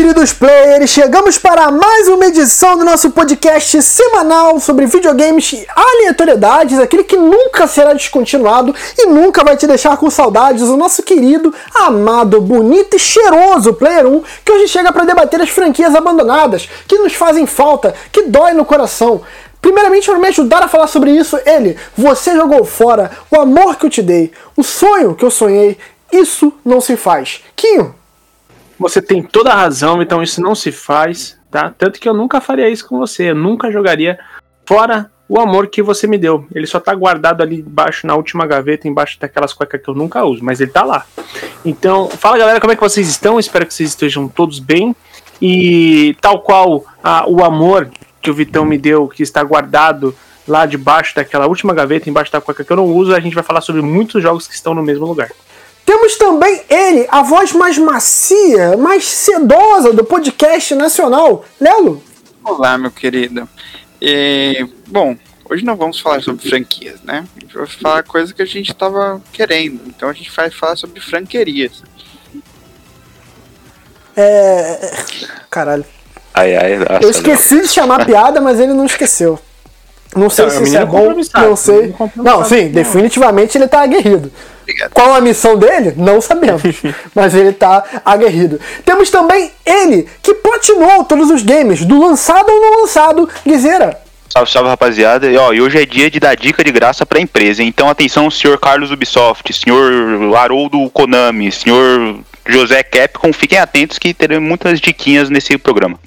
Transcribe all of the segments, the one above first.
Queridos players! Chegamos para mais uma edição do nosso podcast semanal sobre videogames e aleatoriedades, aquele que nunca será descontinuado e nunca vai te deixar com saudades, o nosso querido, amado, bonito e cheiroso Player 1, que hoje chega para debater as franquias abandonadas, que nos fazem falta, que dói no coração. Primeiramente, para me ajudar a falar sobre isso, ele, você jogou fora o amor que eu te dei, o sonho que eu sonhei, isso não se faz. Quinho, você tem toda a razão, então isso não se faz, tá? Tanto que eu nunca faria isso com você, eu nunca jogaria fora o amor que você me deu. Ele só tá guardado ali embaixo, na última gaveta, embaixo daquelas cuecas que eu nunca uso, mas ele tá lá. Então, fala galera, como é que vocês estão? Espero que vocês estejam todos bem. E tal qual a, o amor que o Vitão me deu, que está guardado lá debaixo daquela última gaveta, embaixo da cueca que eu não uso, a gente vai falar sobre muitos jogos que estão no mesmo lugar. Temos também ele, a voz mais macia, mais sedosa do podcast nacional, Lelo. Olá, meu querido. E, bom, hoje não vamos falar sobre franquias, né? A gente vai falar coisa que a gente estava querendo. Então a gente vai falar sobre franquerias. É. Caralho. Ai, ai, nossa, Eu esqueci de chamar a piada, mas ele não esqueceu. Não sei Não, se isso é bom, não sei. Não, sim, não. definitivamente ele tá aguerrido. Obrigado. Qual a missão dele? Não sabemos. mas ele tá aguerrido. Temos também ele, que platinou todos os games, do lançado ou não lançado, Guizeira. Salve, salve, rapaziada. E, ó, e hoje é dia de dar dica de graça pra empresa. Então, atenção, senhor Carlos Ubisoft, senhor Haroldo Konami, senhor José Capcom, fiquem atentos que teremos muitas diquinhas nesse programa.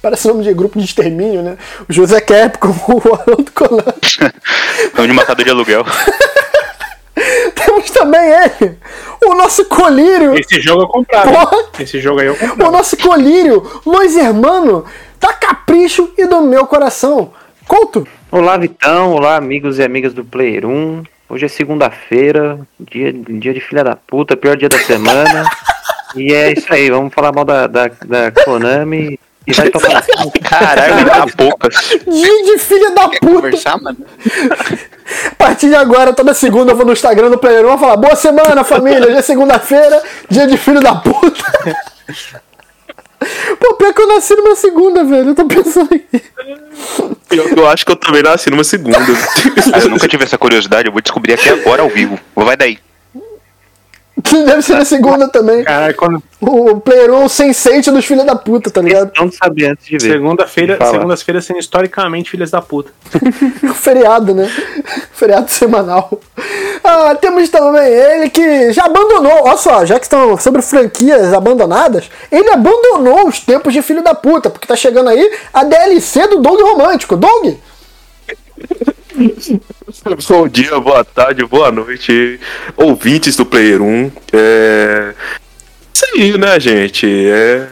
Parece nome de grupo de extermínio, né? O José Capcom, o Haroldo Conan. Vamos de matador de aluguel. Temos também ele, o nosso colírio. Esse jogo eu comprava. Porra. Esse jogo aí eu O comprava. nosso colírio, Luiz Hermano, da Capricho e do meu coração. Couto, Olá, Vitão. Olá, amigos e amigas do Player 1. Hoje é segunda-feira, dia, dia de filha da puta, pior dia da semana. e é isso aí, vamos falar mal da, da, da Konami e vai tomar. Caralho, tá poucas. dia de filha da Quer puta. conversar, mano? A partir de agora, toda segunda eu vou no Instagram do Player 1 e falar: Boa semana, família. Hoje é segunda-feira, dia de filho da puta. Pô, pior que eu nasci numa segunda, velho. Eu tô pensando aqui. Eu, eu acho que eu também nasci numa segunda. Ah, eu nunca tive essa curiosidade, eu vou descobrir aqui agora ao vivo. Vai daí. Deve ser na segunda também. Caralho, quando O Player 1 sem sente dos filhos da puta, tá ligado? Não saber antes de ver. segunda-feira, segundas-feiras sendo historicamente filhas da puta. Feriado, né? Feriado semanal. Ah, temos também ele que já abandonou. Olha só, já que estão sobre franquias abandonadas, ele abandonou os tempos de filho da puta, porque tá chegando aí a DLC do Dog Romântico. Dog! Bom dia, boa tarde, boa noite, ouvintes do Player 1. É. Isso aí, né, gente? É...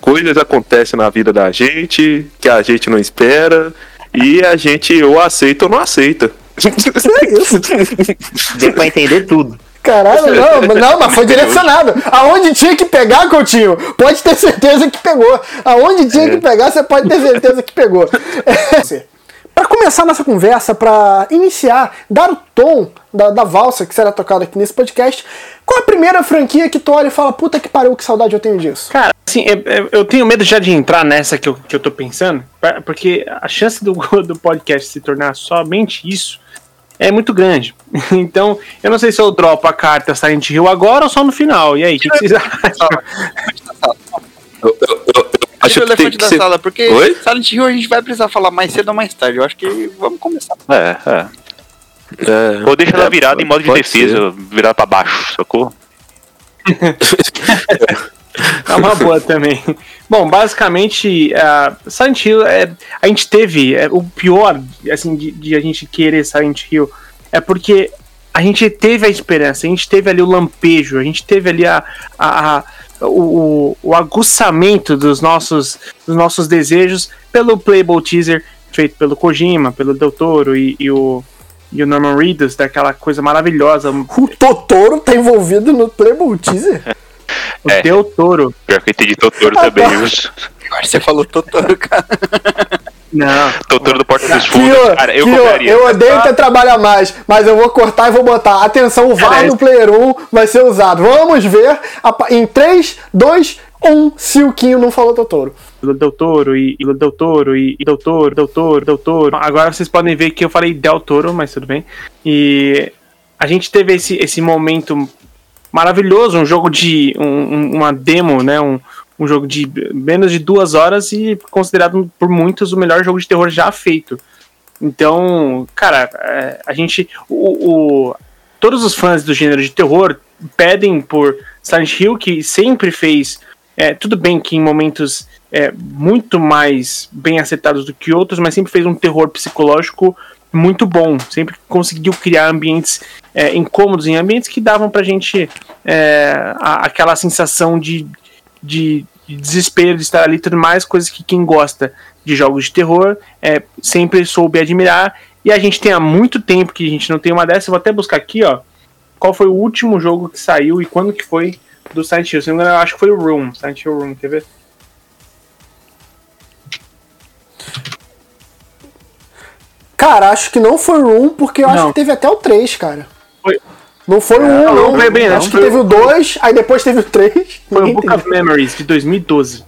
Coisas acontecem na vida da gente que a gente não espera e a gente ou aceita ou não aceita. É isso. Deu pra entender tudo. Caralho, não, mas- não, mas foi direcionado. Aonde tinha que pegar, Coutinho, pode ter certeza que pegou. Aonde tinha que pegar, você pode ter certeza que pegou. Para começar nossa conversa, para iniciar, dar o tom da, da valsa que será tocada aqui nesse podcast, qual a primeira franquia que tu olha e fala, puta que pariu, que saudade eu tenho disso? Cara, assim, é- eu tenho medo já de entrar nessa que eu, que eu tô pensando, porque a chance do, do podcast se tornar somente isso é muito grande. Então, eu não sei se eu dropo a carta Silent Hill agora ou só no final. E aí, o que, que vocês acham? Eu, eu- eu- eu acho o elefante que da ser... sala, porque Oi? Silent Hill a gente vai precisar falar mais cedo ou mais tarde. Eu acho que vamos começar. É, é. É, Ou deixa ela é, virada em modo de defesa, virada pra baixo, sacou? É uma boa também. Bom, basicamente, uh, Silent Hill, é, a gente teve é, o pior, assim, de, de a gente querer Silent Hill, é porque a gente teve a esperança, a gente teve ali o lampejo, a gente teve ali a, a, a- o, o aguçamento dos nossos, dos nossos desejos pelo Playable Teaser feito pelo Kojima, pelo Del Toro e, e o, e o Norman Reedus, daquela coisa maravilhosa, o O Totoro tá envolvido no Playboy Teaser? É. Del Toro. Pior que eu entendi Totoro também, viu? Agora você falou Totoro, cara. Não, Totoro do Porta dos Kio, Fundos. Cara, eu Kio, compraria. eu odeio ter trabalho mais, mas eu vou cortar e vou botar. Atenção, o VAR no Player 1 vai ser usado. Vamos ver a em 3, 2, um se o Quinho não falou Totoro. Del Toro e e Del Toro e e Del Toro, Del Toro, Del Toro. Agora vocês podem ver que eu falei Del Toro, mas tudo bem. E a gente teve esse, esse momento maravilhoso, um jogo de um- um- uma demo, né? Um, um jogo de menos de duas horas e considerado por muitos o melhor jogo de terror já feito. Então, cara, é, a gente. O, o- todos os fãs do gênero de terror pedem por Silent Hill, que sempre fez. é, tudo bem que em momentos é, muito mais bem acertados do que outros, mas sempre fez um terror psicológico muito bom. Sempre conseguiu criar ambientes é, incômodos, em ambientes que davam pra gente é, a- aquela sensação de, de, de desespero de estar ali tudo mais, coisas que quem gosta de jogos de terror é, sempre soube admirar. E a gente tem há muito tempo que a gente não tem uma dessa. Eu vou até buscar aqui, ó. Qual foi o último jogo que saiu e quando que foi do Silent Hill? Se não me engano, eu acho que foi o Room. Silent Hill Room, quer ver? Cara, acho que não foi o 1, porque eu acho Não. que teve até o 3, cara. Foi. Não foi o 1, Não, foi bem, não. acho que teve o- o 2, aí depois teve o 3. Foi o Book of Memories de 2012.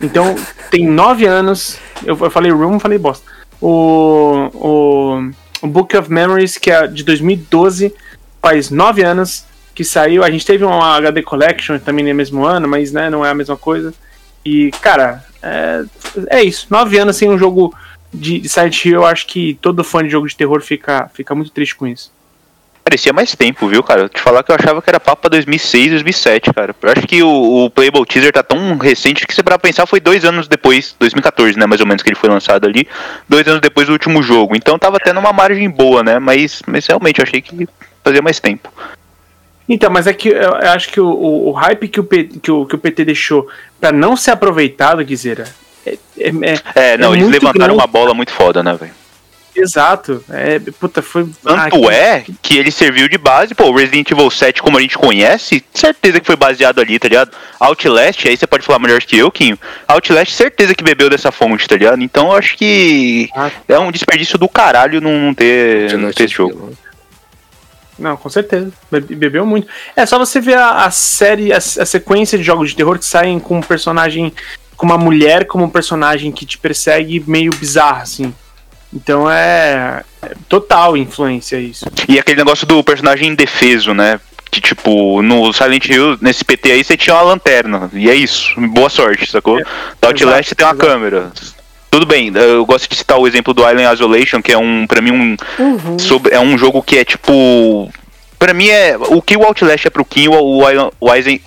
Então, tem nove anos. Eu, falei Room, falei bosta. O, o, o Book of Memories, que é de 2012, faz nove anos que saiu. A gente teve uma HD Collection também no mesmo ano, mas né, não é a mesma coisa. E, cara, é, é isso. Nove anos sem um jogo de, de Silent Hill, eu acho que todo fã de jogo de terror fica, fica muito triste com isso. Parecia mais tempo, viu, cara? Te falar que eu achava que era papo pra 2006, 2007, cara. Eu acho que o, o Playable Teaser tá tão recente que, se pra pensar, foi dois anos depois, 2014, né, mais ou menos, que ele foi lançado ali. Dois anos depois do último jogo. Então tava tendo uma margem boa, né? Mas, mas realmente, eu achei que fazia mais tempo. Então, mas é que eu acho que o, o- o hype que o, P- que, o, que o PT deixou pra não ser aproveitado, Guizera, é, é- é- É, não, É eles levantaram grande. uma bola muito foda, né, velho? Exato. É, puta, foi. Tanto Ah, é que ele serviu de base, pô, o Resident Evil 7, como a gente conhece, certeza que foi baseado ali, tá ligado? Outlast, aí você pode falar melhor que eu, Quinho. Outlast, certeza que bebeu dessa fonte, tá ligado? Então eu acho que Ah. é um desperdício do caralho não, ter, não ter esse jogo. Não, com certeza. Be- Bebeu muito. É só você ver a, a série, a, a sequência de jogos de terror que saem com um personagem, com uma mulher como um personagem que te persegue meio bizarro, assim. Então é, é total influência isso. E aquele negócio do personagem indefeso, né? Que tipo, no Silent Hill, nesse PT aí, você tinha uma lanterna. E é isso. Boa sorte, sacou? É, Da Outlast tem uma exato. câmera. Tudo bem, eu gosto de citar o exemplo do Island Isolation, que é um, pra mim, um, Uhum. sobre, é um jogo que é tipo. Pra mim é. O que o Outlast é pro Kim, o, o, Island- o, er,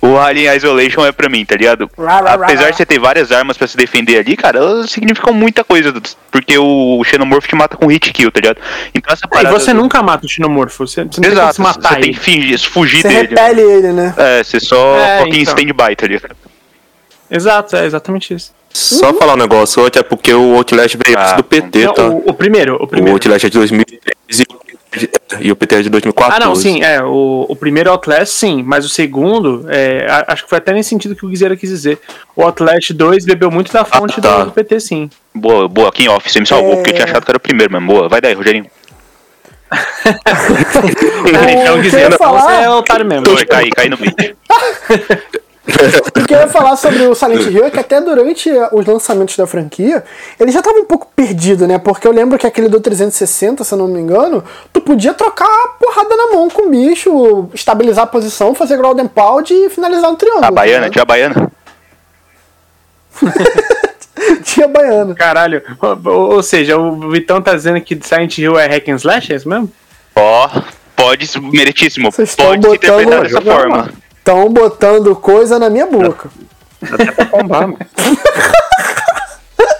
o Alien Isolation é pra mim, tá ligado? Apesar de você ter várias armas pra se defender ali, cara, elas significam muita coisa. Porque o Xenomorph te mata com hit kill, tá ligado? Então essa É, e parada. você nunca mata o xenomorfo, você, você não tem como Exato, se matar você tem ele. que fingir, fugir Você dele. repele ele, né? É, você só É, um pouquinho então. stand-by, tá ligado? Exato, é exatamente isso. Só falar um negócio, até porque o Outlast veio antes Ah, do PT, Não, tá? o, o primeiro, o O primeiro. Outlast é de 2013 e o PT é de 2014. Ah, não, sim, é. O, o primeiro Outlast, sim, mas o segundo, é, a- acho que foi até nesse sentido que o Guizera quis dizer. O Outlast 2 bebeu muito da fonte Ah, tá. do, do PT, sim. Boa, boa, Kim Off, você me salvou, É. porque eu tinha achado que era o primeiro mesmo. Boa, vai daí, Rogerinho. então, que Guizera, falar- você é otário mesmo. Vai cair, cair no beat. O que eu ia falar sobre o Silent Hill é que até durante os lançamentos da franquia, ele já tava um pouco perdido, né? Porque eu lembro que aquele do 360, se eu não me engano, tu podia trocar a porrada na mão com o bicho, estabilizar a posição, fazer and pound e finalizar no triângulo. A baiana, tá tinha a baiana. Tinha baiana. Caralho, ou, ou seja, o Vitão tá dizendo que Silent Hill é hack and slash, é isso mesmo? Ó, pode, meritíssimo, Vocês pode se interpretar dessa forma. mano. Estão botando coisa na minha boca. Até pra combar, mano.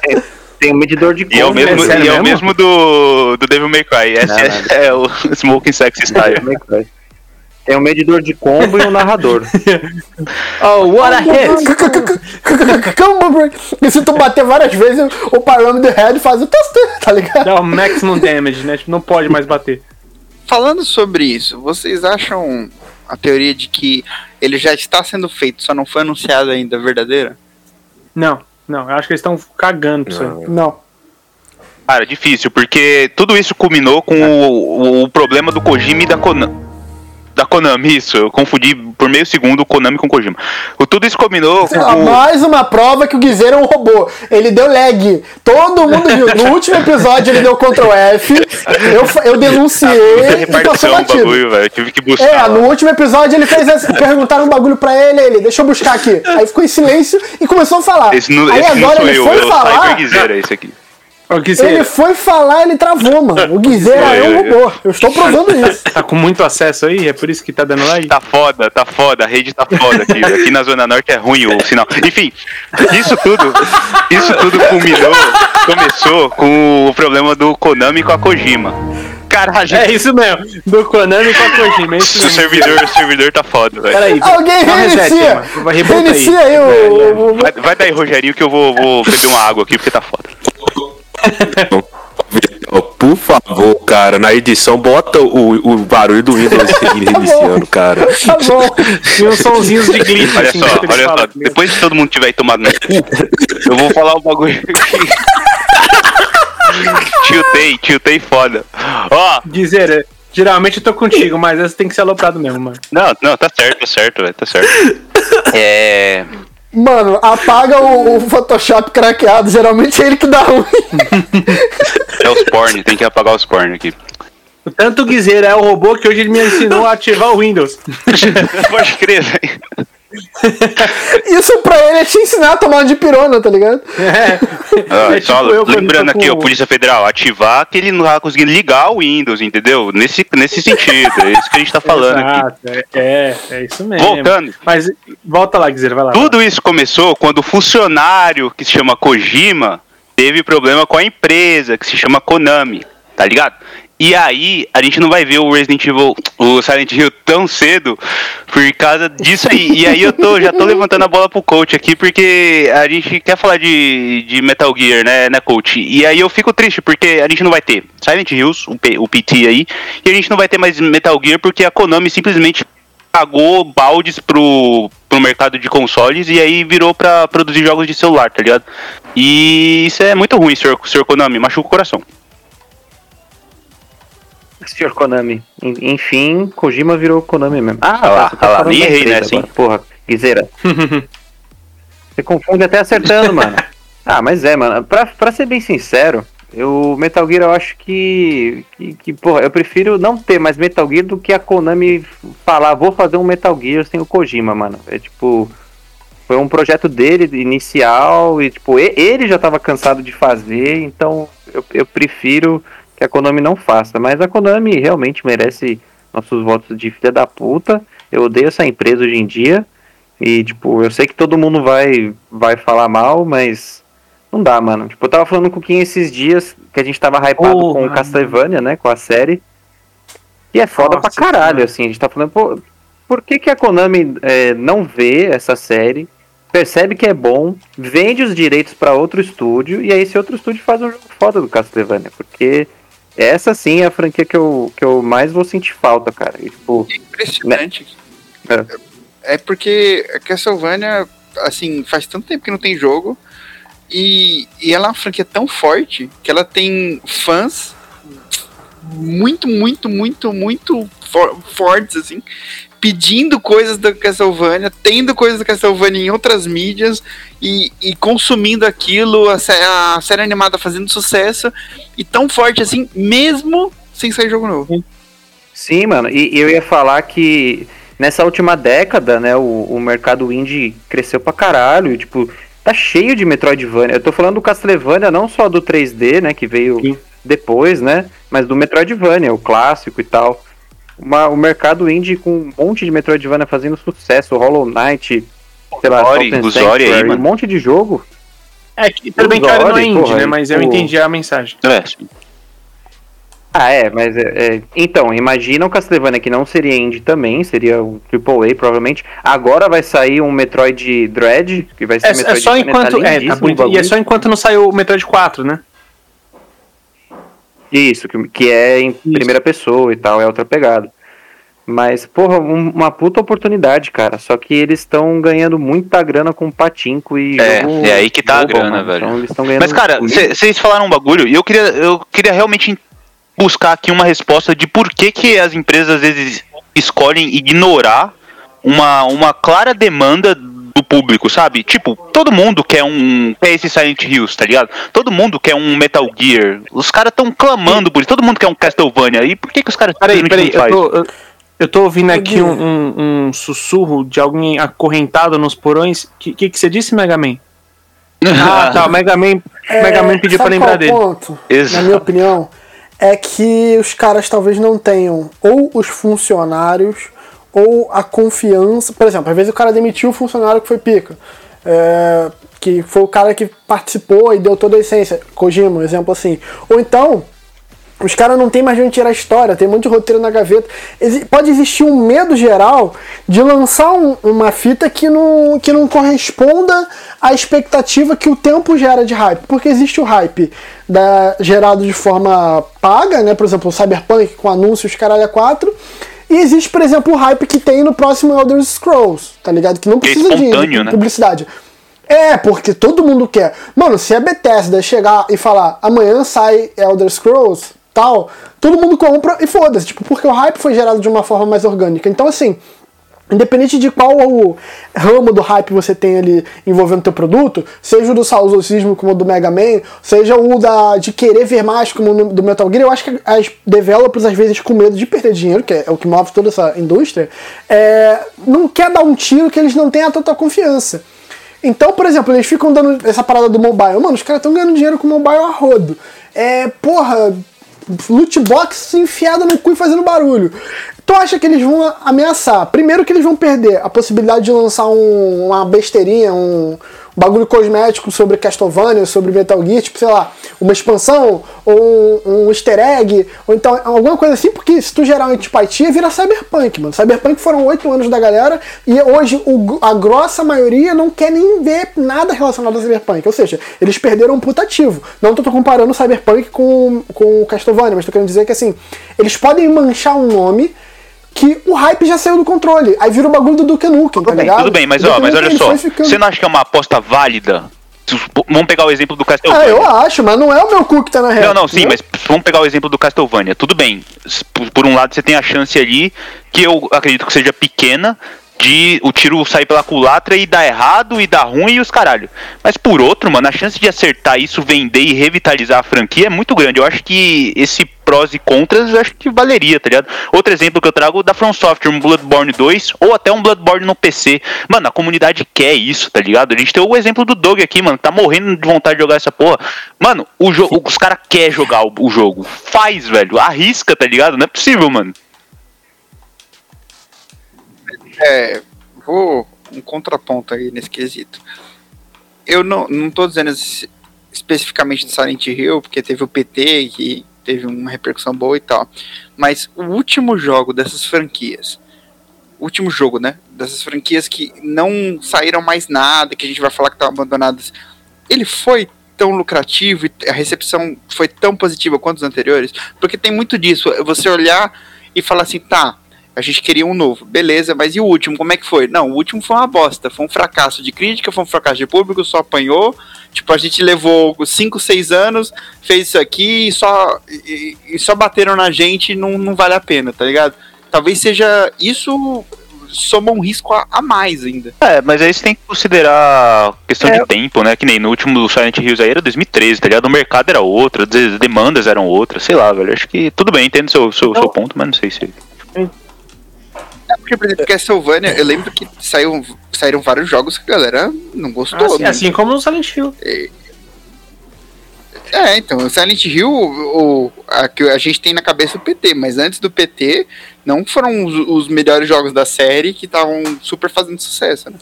Tem, tem um medidor de E é o cor, mesmo, é e é o mesmo? do, do Devil May Cry. Esse Não, é, é o Smoking Sex Style. né? Tem um medidor de combo e um narrador. Oh, what a hit! Calma, bro. E se tu bater várias vezes, o parâmetro head faz o teste, tá ligado? Dá o maximum damage, né? Tipo, não pode mais bater. Falando sobre isso, vocês acham a teoria de que ele já está sendo feito, só não foi anunciado ainda, verdadeira? Não, não, eu acho que eles estão cagando pra isso aí. Não. Cara, difícil, porque tudo isso culminou com o, o problema do Kojima e da Konami. Da Konami, isso. Eu confundi por meio segundo o Konami com o Kojima. O tudo isso combinou com Ah, o. Mais uma prova que o Guizeiro é um robô. Ele deu lag. Todo mundo viu. No último episódio ele deu Ctrl F. Eu, eu denunciei e passou batido. bagulho, velho. Tive que buscar. É, lá. no último episódio ele fez essa, perguntaram um bagulho pra ele, ele, deixa eu buscar aqui. Aí ficou em silêncio e começou a falar. Esse não, Aí esse agora ele eu, foi eu falar, Cyber Guizeira, esse aqui. Ele foi falar, ele travou, mano. O Guizeira é um eu, robô. Eu estou provando isso. tá com muito acesso aí? É por isso que tá dando lag? Tá foda, tá foda, a rede tá foda aqui. Aqui na Zona Norte é ruim o sinal. Enfim, isso tudo, isso tudo culminou, começou com o problema do Konami com a Kojima. Caralho, É isso mesmo. Do Konami com a Kojima. É isso o mesmo. servidor, o servidor tá foda, velho. Peraí. Alguém dá um reset aí, reinicia. aí. Reinicia aí o. o- Vai, vai daí, Rogerinho, que eu vou, vou beber uma água aqui porque tá foda. Ó, Por favor, cara, na edição bota o, o barulho do Windows reiniciando, cara. Tá bom. E uns sonzinhos de glitch. Olha assim, só, olha só. Depois que todo mundo tiver tomado no cu, eu vou falar um bagulho aqui. tiltei, tiltei foda. Ó, Guizeira, geralmente eu tô contigo, mas essa tem que ser aloprado mesmo, mano. não, não, tá certo, tá certo, velho, tá certo. É. Mano, apaga o, o Photoshop craqueado. Geralmente é ele que dá ruim. É os porn, tem que apagar os porn aqui. Tanto o Guizeira é o robô que hoje ele me ensinou a ativar o Windows. Pode crer, velho. Isso pra ele é te ensinar a tomar de pirona, tá ligado? É. Ah, É só tipo lembrando aqui, com- Polícia Federal, ativar que ele não vai conseguir ligar o Windows, entendeu? Nesse, nesse sentido, é isso que a gente tá falando aqui. Exato, é, é, é isso mesmo. Voltando. Mas volta lá, Guizeira, vai lá. Tudo isso começou quando o funcionário que se chama Kojima teve problema com a empresa que se chama Konami, tá ligado? E aí, a gente não vai ver o Resident Evil, o Silent Hill tão cedo por causa disso aí. E aí eu tô, já tô levantando a bola pro coach aqui, porque a gente quer falar de, de Metal Gear, né, né, coach? E aí eu fico triste, porque a gente não vai ter Silent Hills, o, P- o PT aí, e a gente não vai ter mais Metal Gear, porque a Konami simplesmente pagou baldes pro, pro mercado de consoles e aí virou pra produzir jogos de celular, tá ligado? E isso é muito ruim, senhor, senhor Konami, machuca o coração. Senhor Konami. En- Enfim, Kojima virou Konami mesmo. Ah, Ah lá, você tá ah lá, nem da errei hein? agora. Porra, Guizeira. você confunde até acertando, mano. Ah, mas é, mano. Pra, pra ser bem sincero, eu, Metal Gear eu acho que, que, que, porra, eu prefiro não ter mais Metal Gear do que a Konami falar, vou fazer um Metal Gear sem o Kojima, mano. É tipo. Foi um projeto dele inicial e, tipo, ele já tava cansado de fazer, então eu, eu prefiro que a Konami não faça. Mas a Konami realmente merece nossos votos de filha da puta. Eu odeio essa empresa hoje em dia. E, tipo, eu sei que todo mundo vai, vai falar mal, mas não dá, mano. Tipo, eu tava falando com quem esses dias que a gente tava hypado Oh, com o mano. Castlevania, né? Com a série. E é foda Nossa, pra caralho, mano. assim. A gente tá falando, pô, por que, que a Konami é, não vê essa série, percebe que é bom, vende os direitos pra outro estúdio, e aí esse outro estúdio faz um jogo foda do Castlevania? Porque essa sim é a franquia que eu, que eu mais vou sentir falta, cara. E, tipo, Impressionante. É. É porque a Castlevania, assim, faz tanto tempo que não tem jogo. E, e ela é uma franquia tão forte que ela tem fãs muito, muito, muito, muito for- fortes, assim, pedindo coisas da Castlevania, tendo coisas da Castlevania em outras mídias e, e consumindo aquilo, a, a série animada fazendo sucesso, e tão forte assim, mesmo sem sair jogo novo. Sim, mano, e, e eu ia falar que nessa última década, né, o, o mercado indie cresceu pra caralho, e, tipo, tá cheio de Metroidvania. Eu tô falando do Castlevania, não só do 3D, né, que veio Sim. depois, né, mas do Metroidvania, o clássico e tal. Uma, o mercado indie com um monte de Metroidvania fazendo sucesso, Hollow Knight, sei lá, Ori, o Zori aí, Sanctuary, um monte de jogo. É que tudo bem que a área não é indie, porra, né? Mas eu tipo- entendi a mensagem. É, Ah, é, mas é, é, então, imagina o Castlevania que não seria indie também, seria um AAA provavelmente. Agora vai sair um Metroid Dread, que vai ser É, é Metroid só enquanto. É, tá o bonito. E é só enquanto não saiu o Metroid 4, né? Isso, que, que é em primeira pessoa e tal, é outra pegada. Mas, porra, um- uma puta oportunidade, cara. Só que eles estão ganhando muita grana com patinco e. É, jogo é aí que tá a global, grana, mano. velho. Então, eles estão ganhando Mas, cara, vocês falaram um bagulho e eu queria, eu queria realmente buscar aqui uma resposta de por que, que as empresas às vezes escolhem ignorar uma, uma clara demanda do público, sabe? Tipo, todo mundo quer um. quer esse Silent Hills, tá ligado? Todo mundo quer um Metal Gear. Os caras estão clamando por isso, todo mundo quer um Castlevania. E por que, que os caras Peraí, peraí, não eu faz? tô, eu, eu tô ouvindo aqui um, um- um sussurro de alguém acorrentado nos porões. O que, que, que você disse, Mega Man? Ah, tá, o Mega Man, o Mega Man pediu pra É, lembrar qual dele. o ponto, Exato. na minha opinião, é que os caras talvez não tenham ou os funcionários ou a confiança. Por exemplo, às vezes o cara demitiu o funcionário que foi pica. é, que foi o cara que participou e deu toda a essência. Kojima, um exemplo assim. Ou então, os caras não tem mais de onde tirar a história, tem de roteiro na gaveta. Pode existir um medo geral de lançar um- uma fita que não, que não corresponda à expectativa que o tempo gera de hype. Porque existe o hype da, gerado de forma paga, né? Por exemplo, o Cyberpunk com anúncios caralho a 4. E existe, por exemplo, o hype que tem no próximo Elder Scrolls, tá ligado? Que não é precisa de, espontâneo, de né? publicidade. É, porque todo mundo quer. Mano, se a Bethesda chegar e falar amanhã sai Elder Scrolls, tal, todo mundo compra e foda-se. Tipo, porque o hype foi gerado de uma forma mais orgânica. Então, assim, independente de qual o ramo do hype você tem ali envolvendo teu produto, seja o do saudosismo como o do Mega Man, seja o da, de querer ver mais como o do Metal Gear, eu acho que as developers, às vezes, com medo de perder dinheiro, que é o que move toda essa indústria, é, não quer dar um tiro que eles não tenham total confiança. Então, por exemplo, eles ficam dando essa parada do mobile. Mano, os caras estão ganhando dinheiro com mobile a rodo. É, porra, loot box enfiada no cu e fazendo barulho. Tu acha que eles vão ameaçar? Primeiro que eles vão perder a possibilidade de lançar um- uma besteirinha, um bagulho cosmético sobre Castlevania, sobre Metal Gear, tipo, sei lá, uma expansão, ou um, um easter egg, ou então alguma coisa assim, porque se tu gerar um antipatia, vira Cyberpunk, mano. Cyberpunk foram oito anos da galera, e hoje o- a grossa maioria não quer nem ver nada relacionado a Cyberpunk. Ou seja, eles perderam um putativo. Não tô comparando o Cyberpunk com, com Castlevania, mas tô querendo dizer que assim, eles podem manchar um nome que o hype já saiu do controle. Aí vira o bagulho do Duke Nukem, tá Tudo bem, ligado? tudo bem, mas, ó, mas olha só. Você não acha que é uma aposta válida? Vamos pegar o exemplo do Ah, Castlevania. eu acho, mas não é o meu cu que tá na real. Não, não, sim, mas vamos pegar o exemplo do Castlevania. Tudo bem, por um lado você tem a chance ali, que eu acredito que seja pequena, de o tiro sair pela culatra e dar errado e dar ruim e os caralho. Mas por outro, mano, a chance de acertar isso, vender e revitalizar a franquia é muito grande. Eu acho que esse prós e contras, acho que valeria, tá ligado? Outro exemplo que eu trago da From Software, um Bloodborne 2 ou até um Bloodborne no PC. Mano, a comunidade quer isso, tá ligado? A gente tem o exemplo do Doug aqui, mano, tá morrendo de vontade de jogar essa porra. Mano, o jogo, os caras querem jogar o, o jogo. Faz, velho. Arrisca, tá ligado? Não é possível, mano. É, vou um contraponto aí nesse quesito. Eu não, não tô dizendo es- especificamente do Silent Hill, porque teve o PT que teve uma repercussão boa e tal. Mas o último jogo dessas franquias, o último jogo, né? Dessas franquias que não saíram mais nada, que a gente vai falar que estão abandonadas, ele foi tão lucrativo e a recepção foi tão positiva quanto os anteriores? Porque tem muito disso, é você olhar e falar assim, tá, a gente queria um novo, beleza, mas e o último, como é que foi? Não, o último foi uma bosta, foi um fracasso de crítica, foi um fracasso de público, só apanhou. Tipo, a gente levou 5, 6 anos, fez isso aqui e só, e, e só bateram na gente e não, não vale a pena, tá ligado? Talvez seja isso soma um risco a, a mais ainda. É, mas aí você tem que considerar questão É. de tempo, né? Que nem no último Silent Hills aí era 2013, tá ligado? O mercado era outro, as demandas eram outras, sei lá, velho. Acho que tudo bem, entendo seu, seu, seu ponto, mas não sei se. É porque, por exemplo, Castlevania, eu lembro que saiu, saíram vários jogos que a galera não gostou. Assim, né? assim como no Silent Hill. É, então, o Silent Hill, o, a, que a gente tem na cabeça o PT, mas antes do PT, não foram os, os melhores jogos da série que estavam super fazendo sucesso, né?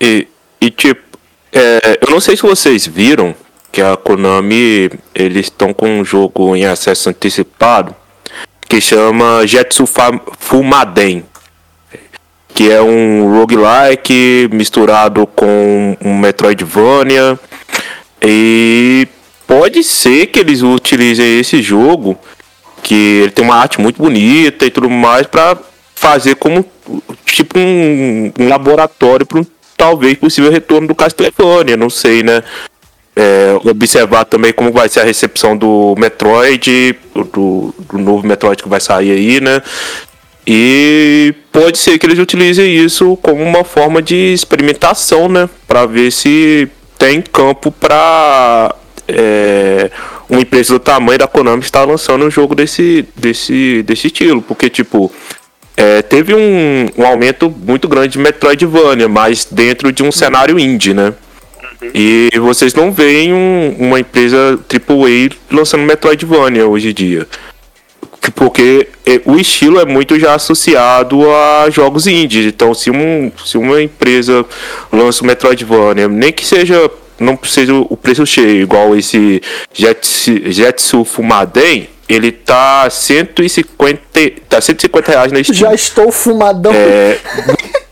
E, e tipo, é, eu não sei se vocês viram que a Konami eles estão com um jogo em acesso antecipado que chama Jetsu Fumaden, que é um roguelike misturado com um Metroidvania e pode ser que eles utilizem esse jogo que ele tem uma arte muito bonita e tudo mais para fazer como tipo um, um laboratório para um talvez possível retorno do Castlevania, não sei, né? É, observar também como vai ser a recepção do Metroid, do, do novo Metroid que vai sair aí, né? E pode ser que eles utilizem isso como uma forma de experimentação, né? Para ver se tem campo para é, uma empresa do tamanho da Konami estar lançando um jogo desse, desse, desse estilo. Porque, tipo, é, teve um, um aumento muito grande de Metroidvania, mas dentro de um cenário indie, né? E vocês não veem um- uma empresa AAA lançando Metroidvania hoje em dia. Porque é, o estilo é muito já associado a jogos indies. Então, se, um, se uma empresa lança um Metroidvania, nem que seja. Não precisa o preço cheio, igual esse Jetsu, Jetsu Fumaden, ele tá 150, tá 150 reais na Steam. Já estou fumadão. É.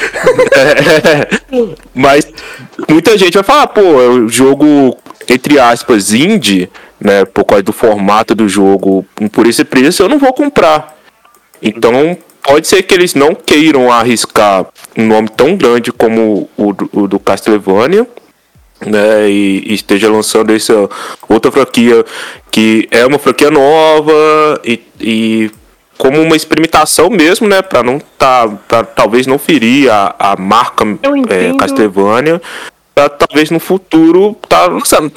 Mas muita gente vai falar, pô, é um jogo, entre aspas, indie, né? Por causa do formato do jogo, por esse preço, eu não vou comprar. Então, pode ser que eles não queiram arriscar um nome tão grande como o do, o do Castlevania. Né, e, e esteja lançando essa outra franquia que é uma franquia nova e, e como uma experimentação mesmo, né? Pra não tá. Pra talvez não ferir a, a marca Eu é. Castlevania. Pra talvez no futuro tá.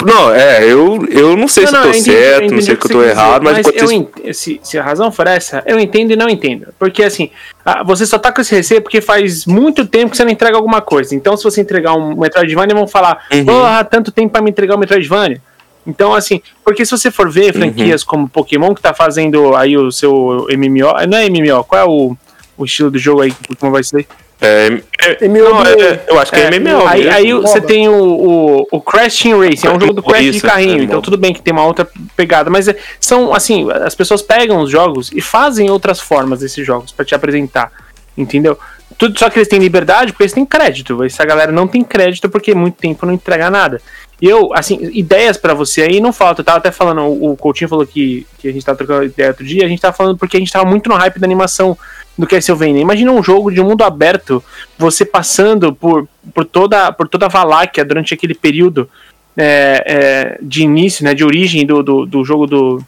Não, é, eu, eu não sei se eu tô eu entendi- eu certo, não entendi sei que eu tô errado, mas, enquanto eu ent- se, se a razão for essa, eu entendo e não entendo. Porque assim, você só tá com esse receio porque faz muito tempo que você não entrega alguma coisa. Então, se você entregar um Metroidvania, vão falar, Uhum. porra, tanto tempo pra me entregar o Metroidvania. Então, assim, porque se você for ver franquias como Pokémon, que tá fazendo aí o seu MMO, não é MMO, qual é o, o estilo do jogo aí? Como vai ser? é, é, MMO. não, é, eu acho que é, MMO. Aí, aí você tem o, o, o Crash Team Racing, é um jogo do Crash de Isso, carrinho, é, então tudo bem que tem uma outra pegada, mas é- são assim, as pessoas pegam os jogos e fazem outras formas desses jogos pra te apresentar, entendeu? Tudo só que eles têm liberdade porque eles têm crédito. Essa galera não tem crédito porque muito tempo não entrega nada. E eu, assim, ideias pra você aí não falta. Eu tava até falando, o Coutinho falou que, que a gente tava trocando ideia outro dia, a gente tava falando porque a gente tava muito no hype da animação do Castlevania. Imagina um jogo de mundo aberto, você passando por, por, toda, por toda a Valáquia durante aquele período é, é, de início, né, de origem do, do, do jogo do,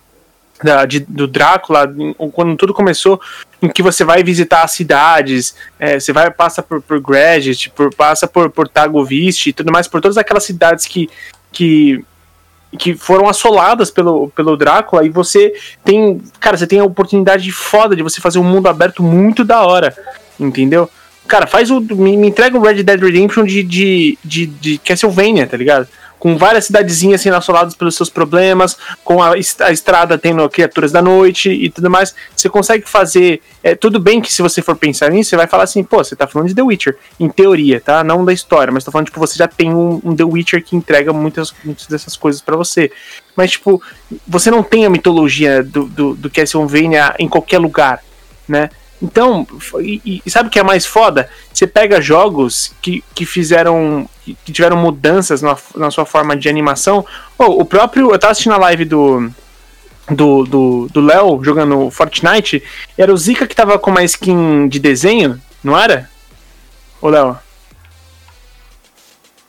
da- de- do Drácula, quando tudo começou, em que você vai visitar as cidades, é, você vai passa por, por Gradget, por, passa por, por Tagovist e tudo mais, por todas aquelas cidades que, que, que foram assoladas pelo, pelo Drácula, e você tem, cara, você tem a oportunidade foda de você fazer um mundo aberto muito da hora, entendeu? Cara, faz o. Me, me entrega um Red Dead Redemption de, de, de, de Castlevania, tá ligado? Com várias cidadezinhas sendo assoladas pelos seus problemas, com a, a estrada tendo criaturas da noite e tudo mais. Você consegue fazer. É, tudo bem que se você for pensar nisso, você vai falar assim, pô, você tá falando de The Witcher, em teoria, tá? Não da história, mas tô falando, tipo, você já tem um, um The Witcher que entrega muitas, muitas dessas coisas pra você. Mas, tipo, você não tem a mitologia do, do, do Castlevania em qualquer lugar, né? Então, e, e sabe o que é mais foda? Você pega jogos que, que fizeram. Que que tiveram mudanças na, na sua forma de animação. Pô, o próprio. Eu tava assistindo a live do. Do do do Léo jogando Fortnite. Era o Zika que tava com uma skin de desenho, não era? Ô, Léo?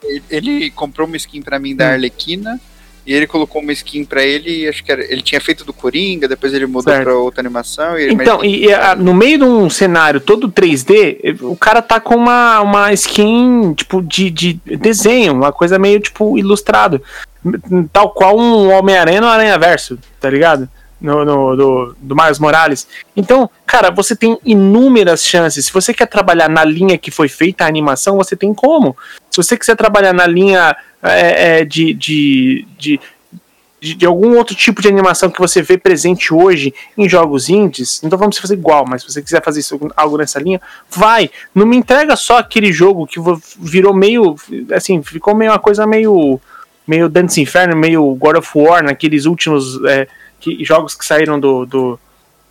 Ele, ele comprou uma skin pra mim da Arlequina. E ele colocou uma skin pra ele, acho que era, ele tinha feito do Coringa, depois ele mudou pra outra animação. E ele, Então, e, a- no meio de um cenário todo 3D, eh, o cara tá com uma, uma skin, tipo, de, de desenho, uma coisa meio, tipo, ilustrado. Tal qual um Homem-Aranha no Aranha Verso, tá ligado? No, no- do, do Miles Morales. Então, cara, você tem inúmeras chances. Se você quer trabalhar na linha que foi feita a animação, você tem como. Se você quiser trabalhar na linha é, é, de, de, de, de, algum outro tipo de animação que você vê presente hoje em jogos indies, pra você fazer igual, mas se você quiser fazer isso, algo nessa linha, vai. Não me entrega só aquele jogo que virou meio, assim, ficou meio uma coisa meio meio Dance Inferno, meio God of War, naqueles últimos é, que- jogos que saíram do, do,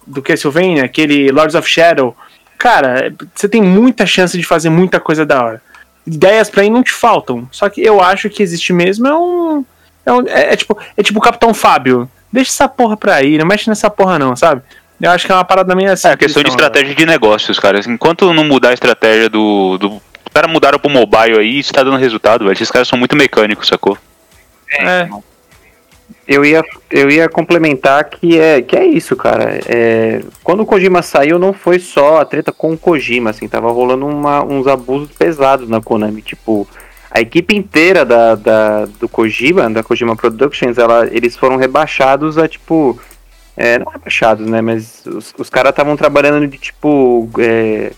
do Castlevania, aquele Lords of Shadow. Cara, você tem muita chance de fazer muita coisa da hora. Ideias pra ir não te faltam. Só que eu acho que existe mesmo é um. É, um- é- é tipo, é tipo o Capitão Fábio. Deixa essa porra pra aí, não mexe nessa porra, não, sabe? Eu acho que é uma parada meio assim. É questão de estratégia de negócios, cara. Enquanto não mudar a estratégia do. do... Os caras mudaram pro mobile aí, isso tá dando resultado, velho. Esses caras são muito mecânicos, sacou? É. Eu ia, eu ia complementar que é, que é isso, cara. É, quando o Kojima saiu, não foi só a treta com o Kojima, assim, tava rolando uma, uns abusos pesados na Konami. Tipo, a equipe inteira da, da, do Kojima, da Kojima Productions, ela, eles foram rebaixados a, tipo. É, não rebaixados, né? Mas os, os caras estavam trabalhando de, tipo. É,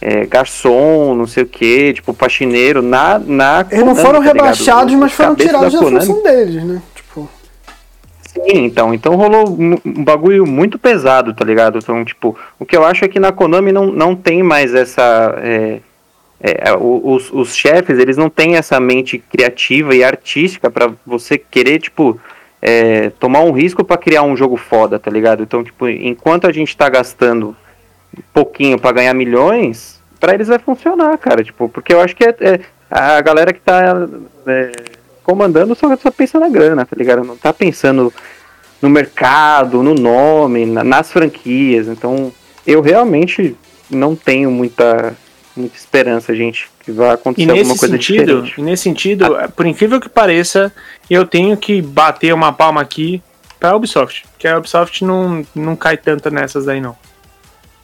é, garçom, não sei o que, tipo, faxineiro, na, na Eles não foram tá rebaixados, Os mas foram tirados da, Konami. função deles, né? Sim, então, então rolou um bagulho muito pesado, tá ligado? Então, tipo, o que eu acho é que na Konami não, não tem mais essa. é, é, o- os, os chefes, eles não têm essa mente criativa e artística pra você querer, tipo, é, tomar um risco pra criar um jogo foda, tá ligado? Então, tipo, enquanto a gente tá gastando pouquinho pra ganhar milhões, pra eles vai funcionar, cara. Tipo, porque eu acho que é, é- a galera que tá é, comandando só, só pensa na grana, tá ligado? Não tá pensando no mercado, no nome, na- nas franquias. Então, eu realmente não tenho muita, muita esperança, gente, que vai E acontecer alguma nesse coisa sentido, diferente. e nesse sentido, por incrível que pareça, eu tenho que bater uma palma aqui pra Ubisoft. Que a Ubisoft não, não cai tanto nessas daí, não.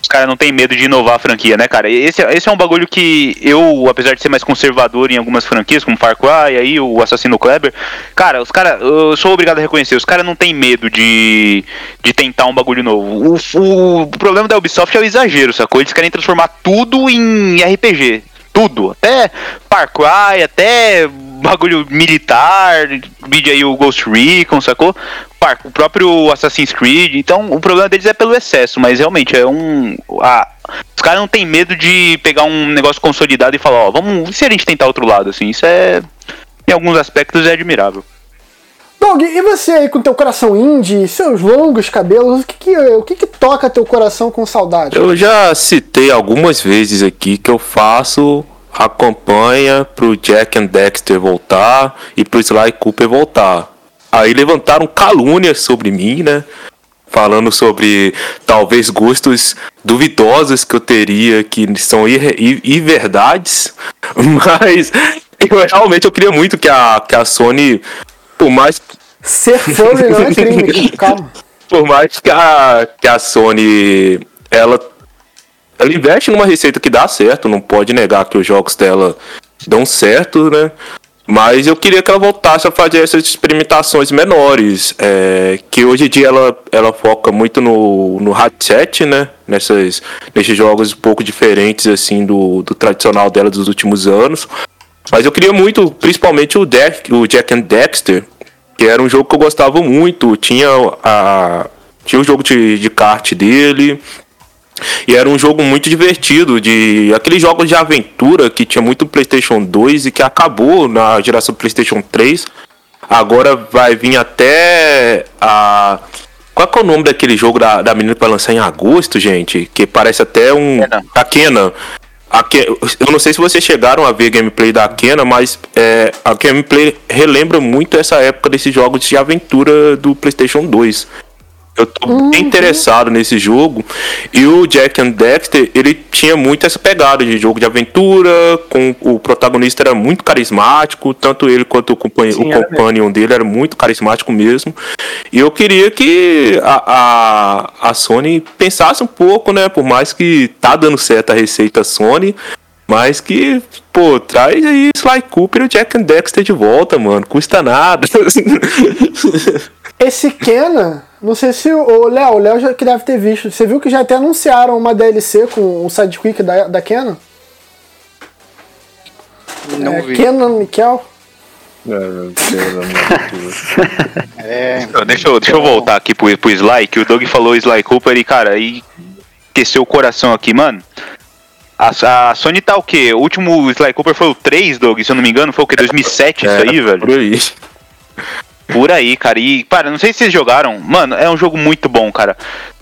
Os caras não tem medo de inovar a franquia, né, cara? Esse, esse é um bagulho que eu, apesar de ser mais conservador em algumas franquias, como Far Cry, aí o Assassino Kleber, cara, os caras, eu sou obrigado a reconhecer, os caras não tem medo de, de tentar um bagulho novo. O, o, o problema da Ubisoft é o exagero, sacou? Eles querem transformar tudo em RPG. Tudo, até Far Cry, até bagulho militar, vídeo aí o Ghost Recon, sacou? O próprio Assassin's Creed, então o problema deles é pelo excesso, mas realmente é um. a- os caras não tem medo de pegar um negócio consolidado e falar, ó, vamos. E se a gente tentar outro lado, assim? Isso é. Em alguns aspectos é admirável. Doug, e você aí com teu coração indie, seus longos cabelos, o que que, o que que toca teu coração com saudade? Eu já citei algumas vezes aqui que eu faço a campanha pro Jack and Dexter voltar e pro Sly Cooper voltar. Aí levantaram calúnias sobre mim, né? Falando sobre talvez gostos duvidosos que eu teria, que são ir- ir- ir verdades. Mas eu realmente eu queria muito que a, que a Sony, por mais Ser furry não é crime, calma. por mais que a, que a Sony ela, ela investe numa receita que dá certo, não pode negar que os jogos dela dão certo, né? Mas eu queria que ela voltasse a fazer essas experimentações menores, é, que hoje em dia ela, ela foca muito no, no headset, né? Nessas, nesses jogos um pouco diferentes assim do, do tradicional dela dos últimos anos. Mas eu queria muito, principalmente o, Deck, o Jack and Dexter, que era um jogo que eu gostava muito. Tinha a tinha o jogo de, de kart dele. E era um jogo muito divertido, de aqueles jogos de aventura que tinha muito PlayStation 2 e que acabou na geração PlayStation 3. Agora vai vir até a qual que é o nome daquele jogo da, da menina que vai lançar em agosto, gente? Que parece até um. Kena. A Kena. A Eu não sei se vocês chegaram a ver gameplay da Kena, mas é, a gameplay relembra muito essa época desses jogos de aventura do PlayStation 2. Eu tô bem interessado nesse jogo. E o Jack and Dexter, ele tinha muito essa pegada de jogo de aventura, com o protagonista era muito carismático, tanto ele quanto o, companhe- Sim, o companion dele era muito carismático mesmo. E eu queria que a, a, a Sony pensasse um pouco, né? Por mais que tá dando certo a receita Sony, mas que, pô, traz aí Sly Cooper e o Jack and Dexter de volta, mano. Custa nada. Esse Kena, não sei se o Léo, o Léo já que deve ter visto. Você viu que já até anunciaram uma DLC com o sidekick da, da Kena? Não é, vi. Kenan Mikkel. É, Deixa eu, deixa eu voltar aqui pro, pro Sly, que o Doug falou Sly Cooper e, cara, aí aqueceu o coração aqui, mano. A, a Sony tá o quê? O último Sly Cooper foi o 3, Doug, se eu não me engano, foi o quê? 2007 isso aí, velho? Por aí. Por aí, cara. E, cara, não sei se vocês jogaram. Mano, é um jogo muito bom, cara.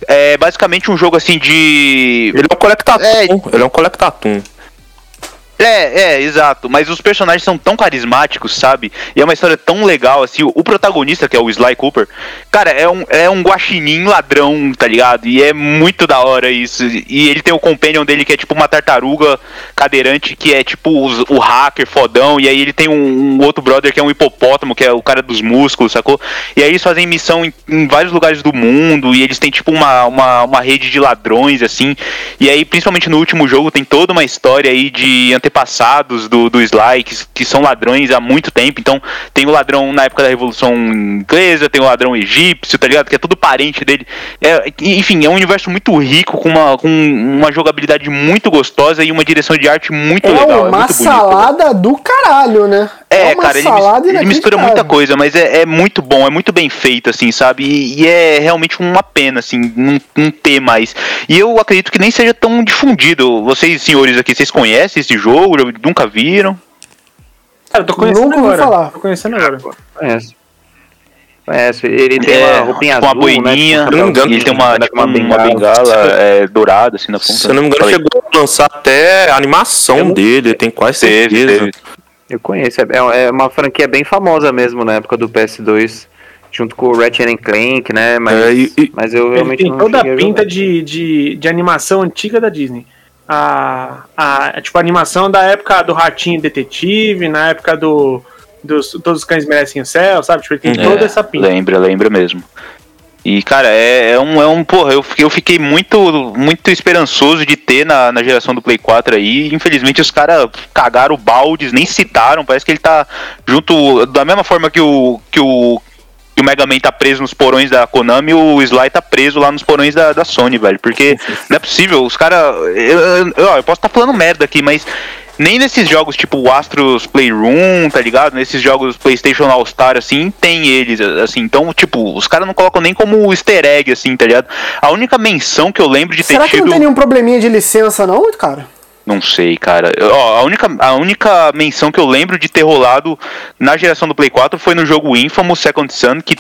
É basicamente um jogo assim de. Ele é um colectatum. É. Ele é um colectatum. É, é, exato. Mas os personagens são tão carismáticos, sabe? E é uma história tão legal, assim. O, o protagonista, que é o Sly Cooper, cara, é um, é um guaxinim ladrão, tá ligado? E é muito da hora isso. E ele tem o companion dele, que é tipo uma tartaruga cadeirante, que é tipo os- o hacker fodão. E aí ele tem um, um outro brother que é um hipopótamo, que é o cara dos músculos, sacou? E aí eles fazem missão em, em vários lugares do mundo. E eles têm tipo uma, uma, uma rede de ladrões, assim. E aí, principalmente no último jogo, tem toda uma história aí de antepassados do, do Sly, que, que são ladrões há muito tempo. Então, tem o ladrão na época da Revolução Inglesa, tem o ladrão egípcio, tá ligado? Que é tudo parente dele. É, enfim, é um universo muito rico, com uma, com uma jogabilidade muito gostosa e uma direção de arte muito É legal. uma é bonito. salada do caralho, né? É, uma cara, ele, ele mistura muita coisa, mas é, é muito bom, é muito bem feito, assim, sabe? E, e é realmente uma pena, assim, não, não ter mais. E eu acredito que nem seja tão difundido. Vocês, senhores aqui, vocês conhecem esse jogo? Nunca viram? Cara, eu tô conhecendo Nunca agora. falar. Tô conhecendo agora. Conheço. Conheço. Ele tem É, uma roupinha com uma azul, boininha, né? Se eu não me engano, ele tem uma, anda tipo, com uma bengala, é, dourada, assim, na ponta. Se eu não me engano, Falei, chegou a lançar até a animação dele, tem quase Teve, certeza. teve. Eu conheço. É, é uma franquia bem famosa mesmo na época do PS2. Junto com o Ratchet and Clank, né? Mas, É, e- mas eu realmente tem não toda a pinta de, de, de animação antiga da Disney. A, a, tipo, a animação da época do Ratinho Detetive, na época do. Dos, todos os cães merecem o céu, sabe? Tipo, ele tem É, toda essa pinta. Lembra, lembra mesmo. E, cara, é, é um, é um. Porra, eu fiquei, eu fiquei muito, muito esperançoso de ter na, na geração do Play 4 aí. Infelizmente, os caras cagaram o baldes, nem citaram. Parece que ele tá junto. Da mesma forma que o. Que o que o Mega Man tá preso nos porões da Konami, o Sly tá preso lá nos porões da, da Sony, velho. Porque não é possível, os caras. Eu, eu, eu posso estar falando merda aqui, mas nem nesses jogos tipo o Astros Playroom, tá ligado? Nesses jogos PlayStation All Star, assim, tem eles, assim. Então, tipo, os caras não colocam nem como easter egg, assim, tá ligado? A única menção que eu lembro de ter Será que tido. não tem nenhum probleminha de licença, não, cara? Não sei, cara. Ó, a, única, a única menção que eu lembro de ter rolado na geração do Play 4 foi no jogo Infamous Second Son, que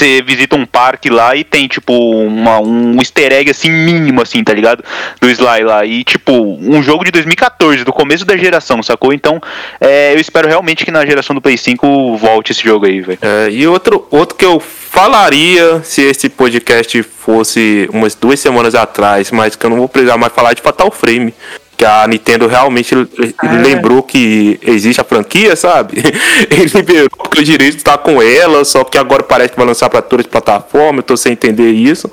você visita um parque lá e tem, tipo, uma, um easter egg, assim, mínimo, assim, tá ligado? Do Sly lá. E, tipo, um jogo de 2014, do começo da geração, sacou? Então, é, eu espero realmente que na geração do Play 5 volte esse jogo aí, velho. É, e outro, outro que eu falaria se esse podcast fosse umas duas semanas atrás, mas que eu não vou precisar mais falar de Fatal Frame. Que a Nintendo realmente lembrou que existe a franquia, sabe? Ele liberou porque o direito está com ela, só que agora parece que vai lançar para todas as plataformas, eu tô sem entender isso.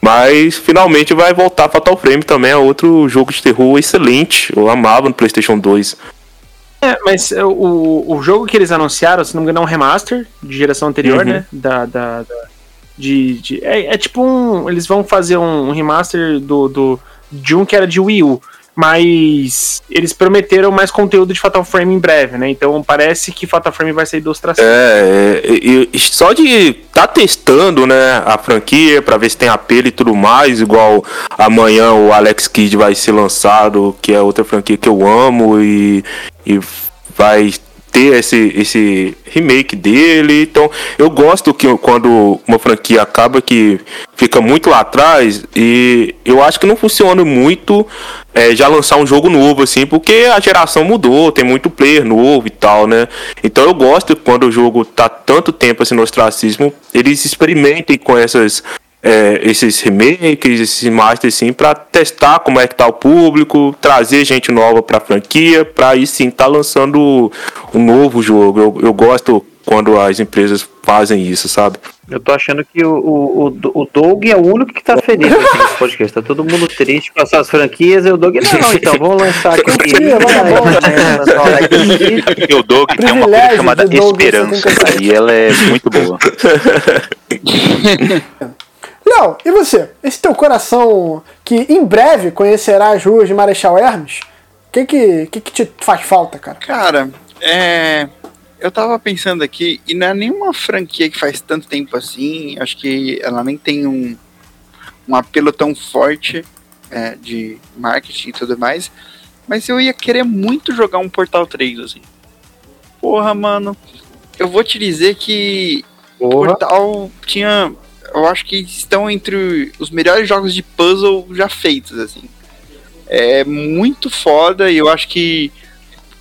Mas finalmente vai voltar Fatal Frame também, é outro jogo de terror excelente. Eu amava no PlayStation 2. É, mas é, o, o jogo que eles anunciaram, se não me engano, é um remaster de geração anterior, Uhum. né? Da, da, da- de, de- é, é tipo um. Eles vão fazer um remaster do, do, de um que era de Wii U. Mas eles prometeram mais conteúdo de Fatal Frame em breve, né? Então parece que Fatal Frame vai sair do Ostracismo. É, e- e só de tá testando, né, a franquia pra ver se tem apelo e tudo mais, igual amanhã o Alex Kidd vai ser lançado, que é outra franquia que eu amo e, e vai ter esse, esse remake dele. Então, eu gosto que quando uma franquia acaba que fica muito lá atrás e eu acho que não funciona muito é, já lançar um jogo novo assim, porque a geração mudou, tem muito player novo e tal, né? Então eu gosto quando o jogo tá tanto tempo assim no ostracismo, eles experimentem com essas é, esses remakes, esses masters assim, para testar como é que tá o público, trazer gente nova pra franquia, pra aí sim tá lançando um novo jogo. Eu, eu gosto quando as empresas fazem isso, sabe? Eu tô achando que o, o, o, Doug é o único que tá feliz aqui nesse podcast. Tá todo mundo triste com essas franquias. E o Doug, não, então vamos lançar aqui. Sim, vamos, vamos. É, lançar o Alex Kidd. Porque o Doug tem uma coisa chamada esperança, 77. e ela é muito boa. E você? Esse teu coração que em breve conhecerá as ruas de Marechal Hermes, o que que, que que te faz falta, cara? Cara, é. Eu tava pensando aqui, e não é nenhuma franquia que faz tanto tempo assim. Acho que ela nem tem um, um apelo tão forte é, de marketing e tudo mais. Mas eu ia querer muito jogar um Portal 3, assim. Porra, mano. Eu vou te dizer que Porra. Portal tinha. Eu acho que estão entre os melhores jogos de puzzle já feitos, assim. É muito foda e eu acho que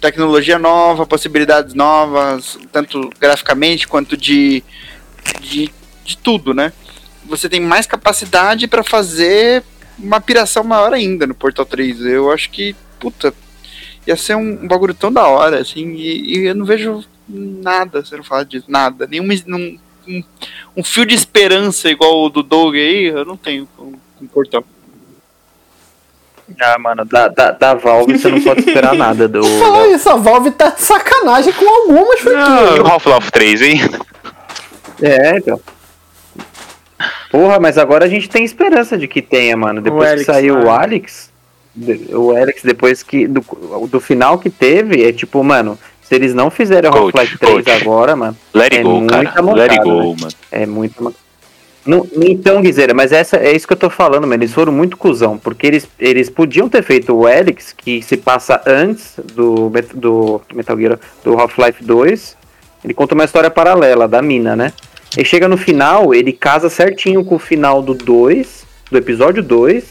tecnologia nova, possibilidades novas, tanto graficamente quanto de, de, de tudo, né? Você tem mais capacidade para fazer uma piração maior ainda no Portal 3. Eu acho que, puta, ia ser um, um bagulho tão da hora, assim, e, e eu não vejo nada sendo falado disso, nada. Nenhum um, um, um fio de esperança igual o do Doug aí, eu não tenho com, com o Portal. Ah, mano, da, da, da Valve você não pode esperar nada do. Fala isso, a Valve tá de sacanagem com algumas E franquias. o Half-Life 3, hein? É, então. Porra, mas agora a gente tem esperança de que tenha, mano. Depois Alex, que saiu né? o Alex, o Alex, depois que. Do, do final que teve, é tipo, mano, se eles não Coach, Half-Life 3 coach. agora, mano, Let it É go, cara. muita Let it mancada, go, mano. é muito. Não, então, Guizeira, mas essa, é isso que eu tô falando, mano. Eles foram muito cuzão, porque eles, eles podiam ter feito o Alex, que se passa antes do, do Metal Gear, do Half-Life 2. Ele conta uma história paralela da mina, né? E chega no final, ele casa certinho com o final do 2, do episódio 2,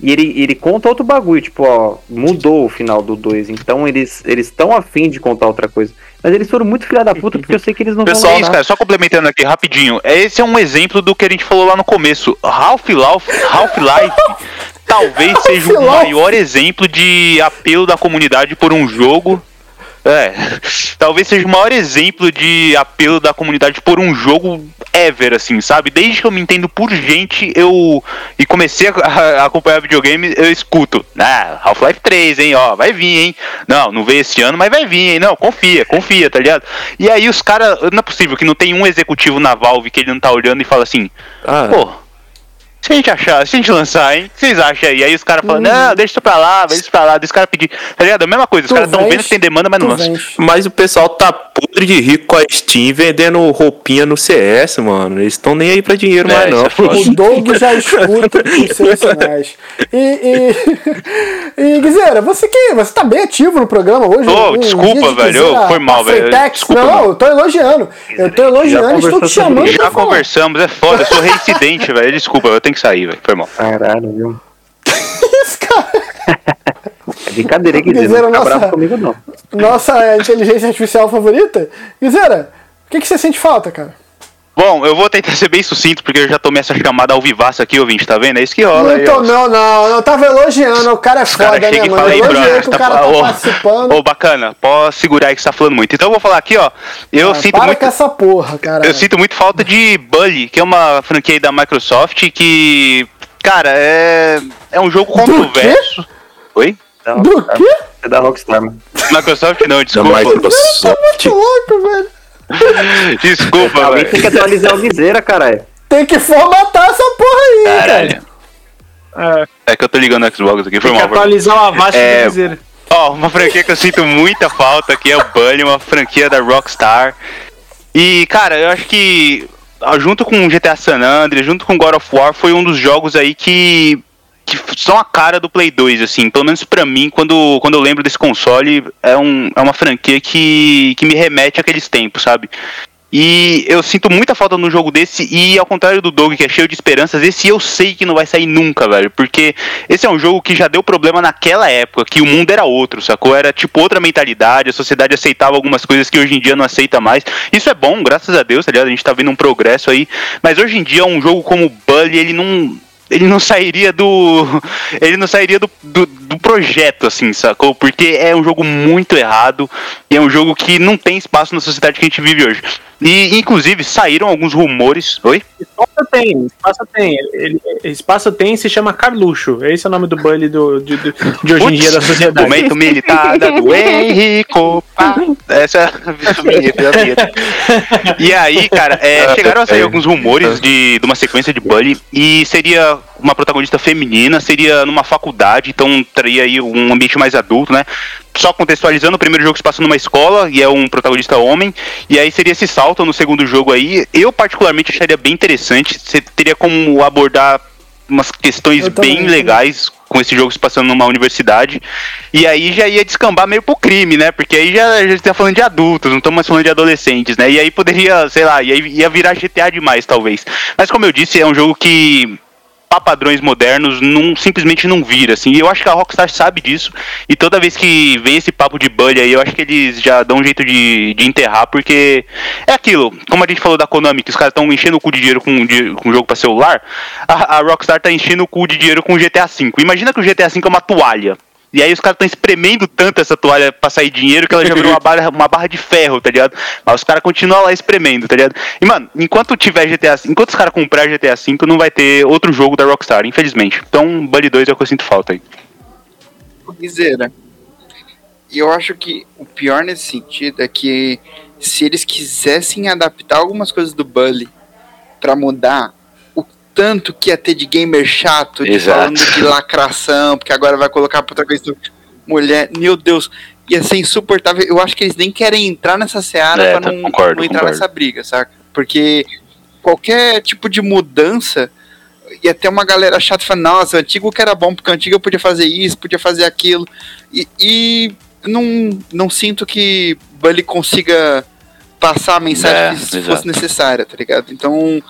e ele, ele conta outro bagulho, tipo, ó, mudou o final do 2. Então eles estão afim de contar outra coisa. Mas eles foram muito filha da puta, porque eu sei que eles não Pessoal, vão isso, ganhar. cara, só complementando aqui rapidinho. Esse é um exemplo do que a gente falou lá no começo. Half-Life Half-Life talvez seja o maior exemplo de apelo da comunidade por um jogo. É, talvez seja o maior exemplo de apelo da comunidade por um jogo ever, assim, sabe? Desde que eu me entendo por gente, eu. E comecei a, acompanhar videogame, eu escuto. Ah, Half-Life 3, hein, ó, vai vir, hein? Não, não veio esse ano, mas vai vir, hein? Não, confia, confia, tá ligado? E aí os caras. Não é possível que não tem um executivo na Valve que ele não tá olhando e fala assim, Ah, pô. Se a gente achar, se a gente lançar, hein? O que vocês acham aí? Aí os caras falam, não, deixa isso pra lá, deixa isso pra lá, deixa os caras pedir. Tá ligado? A mesma coisa, os caras tão vens, vendo que tem demanda, mas não vens. Mas o pessoal tá podre de rico com a Steam vendendo roupinha no CS, mano. Eles estão nem aí pra dinheiro É, mais, não. é. O Doug já escuta os seus sinais. E, e, e Guizeira, você que você tá bem ativo no programa hoje. Ô, um desculpa, de velho, foi mal, velho. Desculpa, Não, mano. eu tô elogiando. Eu tô elogiando, estou te chamando Já conversamos, é foda, eu sou reincidente, velho. Desculpa, eu tenho que sair, velho. Foi mal. Caralho, viu? Isso, cara. É brincadeira. Guizeira, Não nossa- bravo comigo, não. Nossa inteligência artificial favorita. Guizeira, o que, que você sente falta, cara? Bom, eu vou tentar ser bem sucinto, porque eu já tomei essa chamada ao vivaço aqui, ouvinte, tá vendo? É isso que rola Não, tô, não, não, eu tava elogiando, o cara é Os foda, né, chegam e mano? falam aí, brother, que o tá cara tá ô, participando. Ô, bacana, pode segurar aí que você tá falando muito. Então eu vou falar aqui, ó. Eu Ah, sinto para muito. com essa porra, cara. Eu sinto muito falta de Bully, que é uma franquia aí da Microsoft que, cara, é, é um jogo controverso. Oi? Da Do quê? É da Rockstar, mano. Microsoft não, Da desculpa. Microsoft. Muito louco, velho. Desculpa, Alguém tem velho. que atualizar o Guizeira, caralho. Tem que formatar essa porra aí, cara. Caralho. É que eu tô ligando no Xbox aqui, foi Tem que mal. foi mal. atualizar o Avast É, do Guizeira. Ó, uma franquia que eu sinto muita falta aqui é o Bully, uma franquia da Rockstar. E, cara, eu acho que junto com o GTA San Andreas, junto com God of War, foi um dos jogos aí que que são a cara do Play 2, assim, pelo menos pra mim, quando, quando eu lembro desse console, é, um, é uma franquia que, que me remete àqueles tempos, sabe? E eu sinto muita falta no jogo desse, e ao contrário do Doug, que é cheio de esperanças, esse eu sei que não vai sair nunca, velho. Porque esse é um jogo que já deu problema naquela época, que o mundo era outro, sacou? Era tipo outra mentalidade, a sociedade aceitava algumas coisas que hoje em dia não aceita mais. Isso é bom, graças a Deus, ligado? A gente tá vendo um progresso aí. Mas hoje em dia, um jogo como o Bully, ele não. Ele não sairia do. Ele não sairia do, do, do projeto, assim, sacou? Porque é um jogo muito errado e é um jogo que não tem espaço na sociedade que a gente vive hoje. E, inclusive, saíram alguns rumores. Oi? Espaço tem, espaço tem. Ele, espaço tem se chama Carluxo. Esse é o nome do bully do, de, de, de hoje em dia da sociedade. Momento militada do Henrico. Pá. Essa é a vinheta, a vinheta. E aí, cara, é, chegaram a sair alguns rumores de, de uma sequência de Bully e seria uma protagonista feminina, seria numa faculdade, então teria aí um ambiente mais adulto, né? Só contextualizando, o primeiro jogo se passa numa escola e é um protagonista homem, e aí seria esse salto no segundo jogo aí. Eu, particularmente, acharia bem interessante. Você teria como abordar umas questões bem legais com esse jogo se passando numa universidade. E aí já ia descambar meio pro crime, né? Porque aí já a gente tá falando de adultos, não estamos mais falando de adolescentes, né? E aí poderia, sei lá, ia, ia virar GTA demais, talvez. Mas como eu disse, é um jogo que pra padrões modernos, simplesmente não vira, assim. E eu acho que a Rockstar sabe disso. E toda vez que vem esse papo de bully aí, eu acho que eles já dão um jeito de, de enterrar, porque é aquilo. Como a gente falou da Konami, que os caras estão enchendo o cu de dinheiro com, de- com jogo pra celular, a, a Rockstar tá enchendo o cu de dinheiro com o GTA V. Imagina que o GTA V é uma toalha. E aí os caras estão espremendo tanto essa toalha pra sair dinheiro que ela já virou uma barra, uma barra de ferro, tá ligado? Mas os caras continuam lá espremendo, tá ligado? E, mano, enquanto tiver GTA enquanto os caras comprarem GTA V, não vai ter outro jogo da Rockstar, infelizmente. Então, Bully 2 é o que eu sinto falta aí. Guizeira. E eu acho que o pior nesse sentido é que se eles quisessem adaptar algumas coisas do Bully pra mudar tanto que ia ter de gamer chato, de Exato. falando de lacração, porque agora vai colocar protagonista mulher, meu Deus, ia ser insuportável. Eu acho que eles nem querem entrar nessa seara É, pra tá- não, concordo, não entrar concordo. nessa briga, saca? Porque qualquer tipo de mudança ia ter uma galera chata falando, nossa, o antigo que era bom, porque o antigo eu podia fazer isso, podia fazer aquilo. E, e não, não sinto que Bully consiga passar a mensagem É, que se exato. fosse necessária, tá ligado? Então,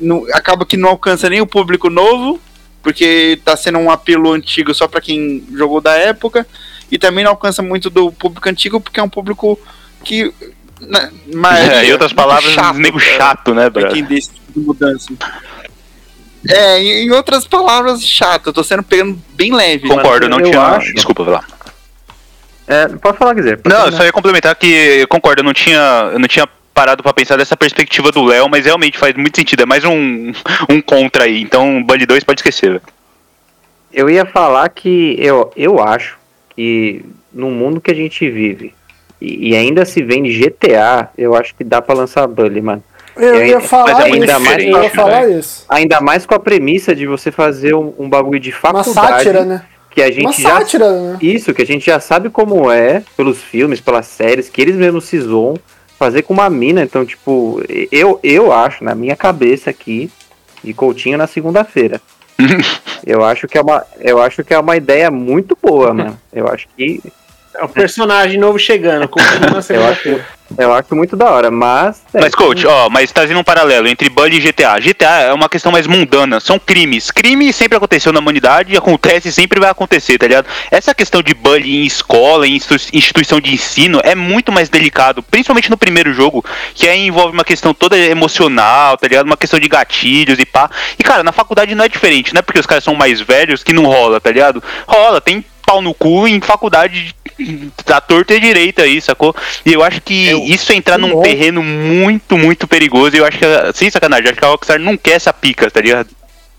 não- acaba que não alcança nem o público novo, porque tá sendo um apelo antigo só pra quem jogou da época, e também não alcança muito do público antigo, porque é um público que. Na, maioria, É, em outras palavras, chato, nego cara chato, né, pra brother? quem desse tipo de mudança. É, em em outras palavras, chato. Eu tô sendo pegando bem leve. Concordo, eu não eu tinha. acho- Desculpa, vai lá. É, pode falar, quiser. Não, eu terminar. só ia complementar que eu concordo, eu não tinha, eu não tinha parado pra pensar dessa perspectiva do Léo, mas realmente faz muito sentido, é mais um, um contra aí. Então, Bully 2 pode esquecer, velho. Eu ia falar que eu, eu acho que no mundo que a gente vive e, e ainda se vende GTA, eu acho que dá pra lançar Bully, mano. Eu ia falar é ainda isso. mais Eu ia pra- falar isso. Ainda mais com a premissa de você fazer um, um bagulho de Uma faculdade sátira, né? que a Uma gente já sátira, né? isso que a gente já sabe como é pelos filmes, pelas séries que eles mesmos se zoam fazer com uma mina. Então, tipo, eu eu acho na minha cabeça aqui de Coutinho na segunda-feira. eu acho que é uma eu acho que é uma ideia muito boa, mano. Eu acho que É o personagem novo chegando, continua na segunda-feira. Eu acho muito da hora, mas. é, Mas, coach, ó, mas trazendo um paralelo entre Bully e GTA. GTA é uma questão mais mundana, são crimes. Crime sempre aconteceu na humanidade, acontece e sempre vai acontecer, tá ligado? Essa questão de Bully em escola, em institu- instituição de ensino, é muito mais delicado, principalmente no primeiro jogo, que aí envolve uma questão toda emocional, tá ligado? Uma questão de gatilhos e pá. E, cara, na faculdade não é diferente, não é porque os caras são mais velhos que não rola, tá ligado? Rola, tem pau no cu em faculdade da torta e direita aí, sacou? E eu acho que isso é entrar num terreno muito, muito perigoso. E eu acho que, sem sacanagem, eu acho que a Rockstar não quer essa pica, tá ligado?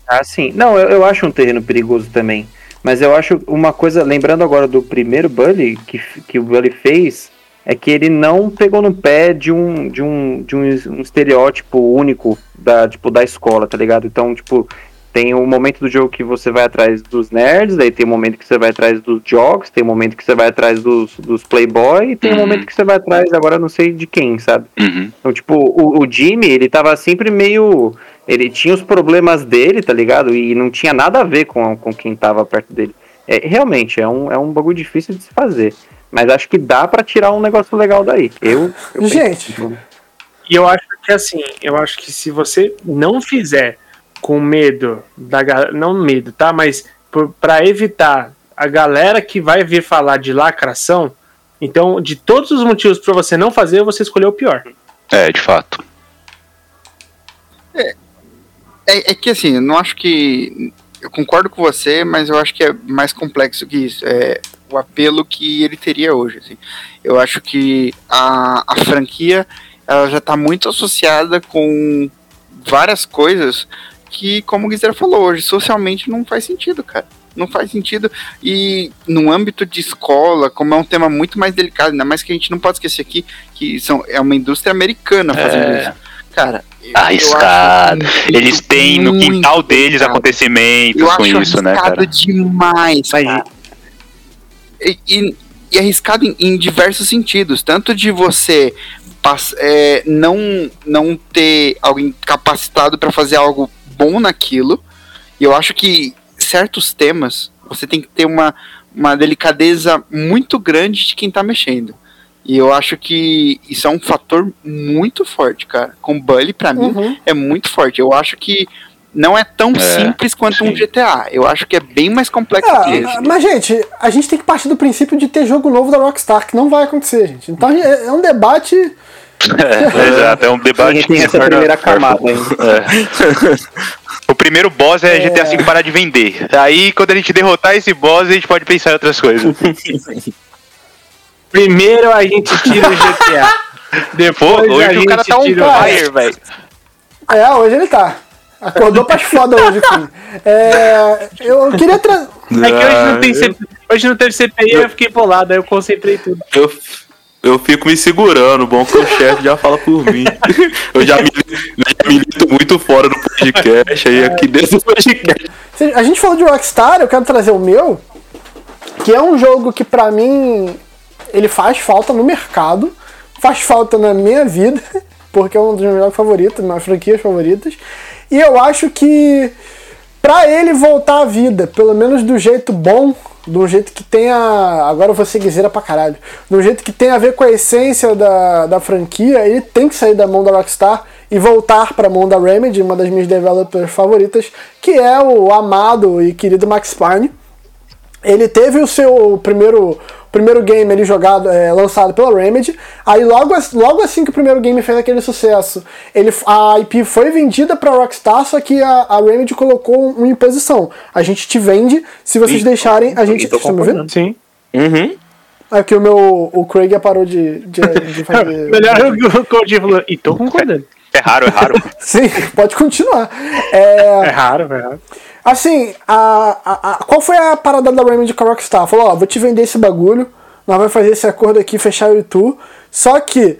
Ah, sim. Não, eu, eu acho um terreno perigoso também. Mas eu acho uma coisa, lembrando agora do primeiro Bully que, que o Bully fez, é que ele não pegou no pé de um, de um, de um, um estereótipo único da, tipo, da escola, tá ligado? Então, tipo, tem o momento do jogo que você vai atrás dos nerds, daí tem o momento que você vai atrás dos jogos, tem o momento que você vai atrás dos, dos playboy, e tem o Uhum. momento que você vai atrás, agora não sei de quem, sabe? Uhum. Então, tipo, o, o Jimmy, ele tava sempre meio. Ele tinha os problemas dele, tá ligado? E não tinha nada a ver com, com quem tava perto dele. É, realmente, é um, é um bagulho difícil de se fazer. Mas acho que dá pra tirar um negócio legal daí. Eu. eu penso. Gente, E eu acho que assim, eu acho que se você não fizer com medo da galera, não medo, tá? Mas pra evitar a galera que vai vir falar de lacração, então de todos os motivos pra você não fazer, você escolheu o pior. É, de fato. É, é que assim, eu não acho que. Eu concordo com você, mas eu acho que é mais complexo que isso. É o apelo que ele teria hoje. assim. Eu acho que a, a franquia ela já está muito associada com várias coisas que, como o Guizera falou hoje, socialmente não faz sentido, cara. Não faz sentido. E no âmbito de escola, como é um tema muito mais delicado, ainda mais que a gente não pode esquecer aqui que são, é uma indústria americana fazendo É. isso. Cara, Arriscado. acho Eles têm no quintal deles delicado. acontecimentos Eu com acho isso, né, arriscado cara? demais, Mas- cara. E, e- e arriscado em, em diversos sentidos. Tanto de você pass- é, não, não ter alguém capacitado para fazer algo bom naquilo. E eu acho que certos temas você tem que ter uma, uma delicadeza muito grande de quem tá mexendo. E eu acho que isso é um fator muito forte, cara. Com Bully, pra mim, uhum. é muito forte. Eu acho que não é tão É, simples quanto um sim. GTA. Eu acho que é bem mais complexo que É, esse. mas, gente, a gente tem que partir do princípio de ter jogo novo da Rockstar, que não vai acontecer, gente. Então é é um debate. É, exato, é um debate. Tem essa que- primeira camada ainda. O primeiro boss é, GTA V parar de vender. Aí, quando a gente derrotar esse boss, a gente pode pensar em outras coisas. Primeiro a gente tira o GTA. Pô, Depois a hoje o gente cara tá um fire, velho. É, hoje ele tá. Acordou pras foda hoje, filho. É, eu queria trazer. É que hoje não tem Ah, CPI, hoje não teve CPI, eu fiquei bolado, aí eu concentrei tudo. Eu, eu fico me segurando, bom que o chefe já fala por mim. Eu já me, já milito muito fora do podcast, aí aqui dentro do podcast. A gente falou de Rockstar, eu quero trazer o meu, que é um jogo que pra mim ele faz falta no mercado, faz falta na minha vida, porque é um dos meus jogos favoritos, minhas franquias favoritas. E eu acho que pra ele voltar à vida, pelo menos do jeito bom, um jeito que tenha. Agora eu vou ser guiseira pra caralho. Um jeito que tenha a ver com a essência da, da franquia, ele tem que sair da mão da Rockstar e voltar pra mão da Remedy, uma das minhas developers favoritas, que é o amado e querido Max Payne. Ele teve o seu primeiro, primeiro game ali jogado, é, lançado pela Remedy. Aí logo, as- logo assim que o primeiro game fez aquele sucesso, ele, a IP foi vendida para Rockstar, só que a, a Remedy colocou uma imposição. A gente te vende se vocês deixarem a gente. estão me ouvindo? Sim. Uhum. Aqui o meu o Craig parou de, de, de fazer. Melhor o Cody falou, e tô concordando. É raro, é raro. Sim, pode continuar. É, É raro, é raro. Assim, a, a, a- qual foi a parada da Remedy com a Rockstar? Falou, ó, vou te vender esse bagulho, nós vamos fazer esse acordo aqui, fechar eu e tu, só que,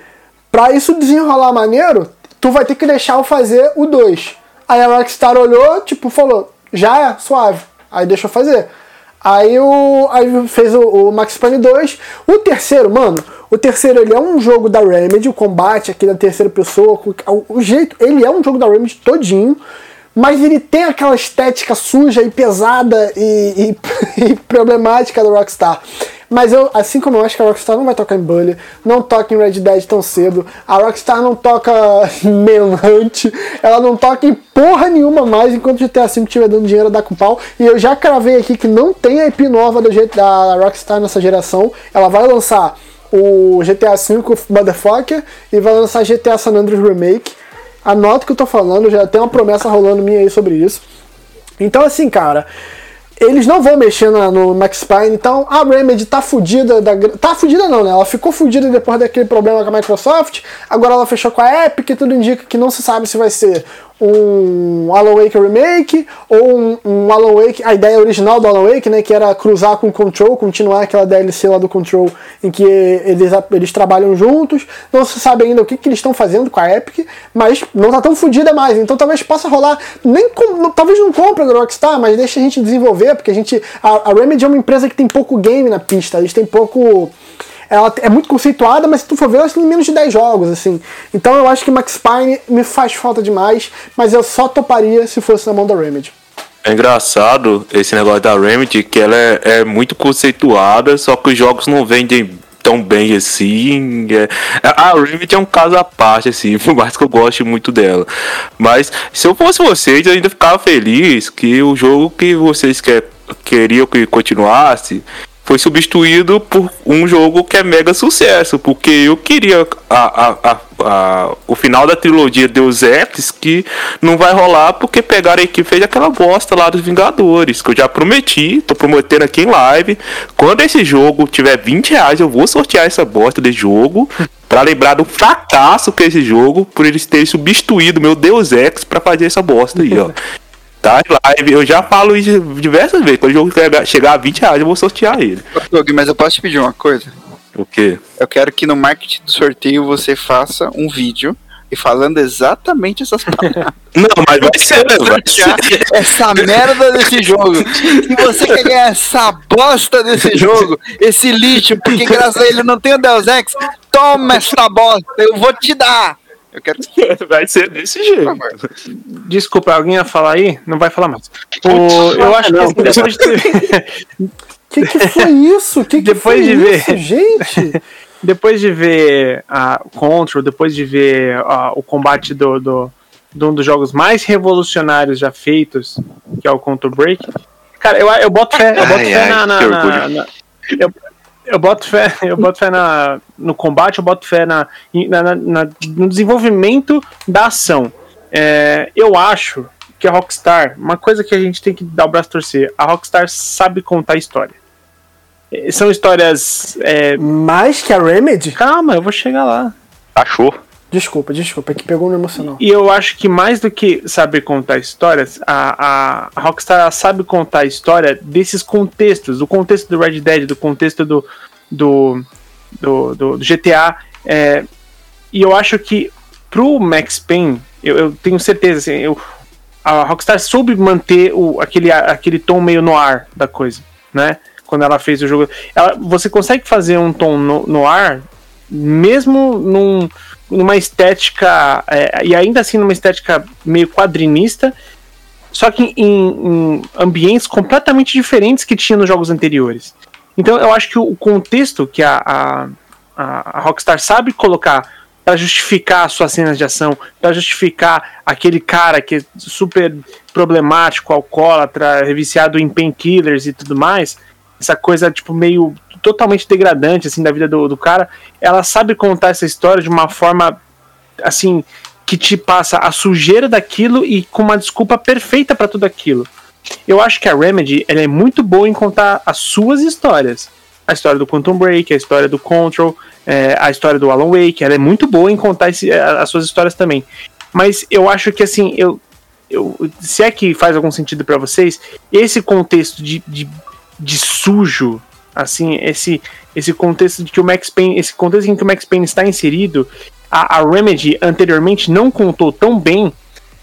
pra isso desenrolar maneiro, tu vai ter que deixar eu fazer o 2. Aí a Rockstar olhou, tipo, falou, já é, suave. Aí deixou fazer. Aí, o, aí fez o, o Max Payne 2. O terceiro, mano, o terceiro ele é um jogo da Remedy, o combate aqui da terceira pessoa, o, o jeito, ele é um jogo da Remedy todinho, mas ele tem aquela estética suja e pesada e, e- e problemática da Rockstar. Mas eu, assim como eu acho que a Rockstar não vai tocar em Bully, não toca em Red Dead tão cedo, a Rockstar não toca Manhunt, ela não toca em porra nenhuma mais enquanto o GTA V estiver dando dinheiro a dar com pau. E eu já cravei aqui que não tem a IP nova do jeito da Rockstar nessa geração. Ela vai lançar o GTA V Motherfucker e vai lançar GTA San Andreas Remake. Anota o que eu tô falando, já tem uma promessa rolando minha aí sobre isso. Então, assim, cara, eles não vão mexer na- no Max Payne, então a Remedy tá fudida. Da, tá fudida não, né? Ela ficou fudida depois daquele problema com a Microsoft, agora ela fechou com a Epic, tudo indica que não se sabe se vai ser um Alan Wake Remake ou um, um Alan Wake, a ideia original do Alan Wake, né, que era cruzar com o Control, continuar aquela DLC lá do Control em que eles, eles trabalham juntos. Não se sabe ainda o que, que eles estão fazendo com a Epic, mas não tá tão fodida mais, então talvez possa rolar, nem com- talvez não compre da Rockstar, mas deixa a gente desenvolver, porque a gente a, a Remedy é uma empresa que tem pouco game na pista, eles têm pouco ela é muito conceituada, mas se tu for ver, ela tem menos de 10 jogos, assim. Então eu acho que Max Payne me faz falta demais, mas eu só toparia se fosse na mão da Remedy. É engraçado esse negócio da Remedy, que ela é, é muito conceituada, só que os jogos não vendem tão bem assim. é- a Remedy é um caso à parte, assim, por mais que eu goste muito dela. Mas se eu fosse vocês, eu ainda ficava feliz que o jogo que vocês quer, queriam que continuasse foi substituído por um jogo que é mega sucesso, porque eu queria a, a, a, a- o final da trilogia Deus Ex que não vai rolar porque pegaram a equipe fez aquela bosta lá dos Vingadores, que eu já prometi, tô prometendo aqui em live, quando esse jogo tiver 20 reais eu vou sortear essa bosta de jogo, Pra lembrar do fracasso que é esse jogo, por eles terem substituído meu Deus Ex pra fazer essa bosta aí, ó. Tá em live, eu já falo isso diversas vezes. Quando o jogo chegar- a 20 reais, eu vou sortear ele. Mas eu posso te pedir uma coisa? O quê? Eu quero que no marketing do sorteio você faça um vídeo e falando exatamente essas palavras. Não, mas vai ser? Vai ser. essa merda desse jogo. Se você quer ganhar essa bosta desse jogo, esse lixo, porque graças a ele não tem o Deus Ex, toma essa bosta, eu vou te dar. Eu quero que Vai ser desse jeito. Desculpa, alguém ia falar aí? Não vai falar mais. O, eu acho que assim, depois de, Que que foi isso? Que que Depois foi de ver. isso, gente? depois de ver a Control, depois de ver ah, o combate do, do, de um dos jogos mais revolucionários já feitos, que é o Control Break. Cara, eu, eu boto fé, eu boto Ai, fé ai, na. na- que na- na- eu, eu boto fé, eu boto fé na, no combate, eu boto fé na, na- na- no desenvolvimento da ação. É, eu acho que a Rockstar, uma coisa que a gente tem que dar o braço a torcer, a Rockstar sabe contar história. É, São histórias. é, Mais que a Remedy? calma, eu vou chegar lá. Achou? Desculpa, desculpa, é que pegou no emocional. E eu acho que mais do que saber contar histórias, a, a, Rockstar sabe contar a história desses contextos, do contexto do Red Dead, do contexto do, do, do, do- do GTA. é, e eu acho que pro Max Payne, eu, eu tenho certeza, assim, eu, a Rockstar soube manter o, aquele, aquele tom meio no ar da coisa, né? Quando ela fez o jogo. Ela, você consegue fazer um tom no, no ar, mesmo num, numa estética. é, e ainda assim numa estética meio quadrinista, só que em, em ambientes completamente diferentes que tinha nos jogos anteriores. Então eu acho que o contexto que a, a, a Rockstar sabe colocar para justificar as suas cenas de ação, para justificar aquele cara que é super problemático, alcoólatra, viciado em painkillers e tudo mais, essa coisa tipo meio totalmente degradante assim da vida do, do cara, ela sabe contar essa história de uma forma assim que te passa a sujeira daquilo e com uma desculpa perfeita para tudo aquilo. Eu acho que a Remedy ela é muito boa em contar as suas histórias. A história do Quantum Break, a história do Control, é, a história do Alan Wake, ela é muito boa em contar esse- a- as suas histórias também. Mas eu acho que assim, eu, eu se é que faz algum sentido para vocês, esse contexto de, de, de sujo, assim, esse, esse contexto de que o Max Payne, esse contexto em que o Max Payne está inserido, a, a Remedy anteriormente não contou tão bem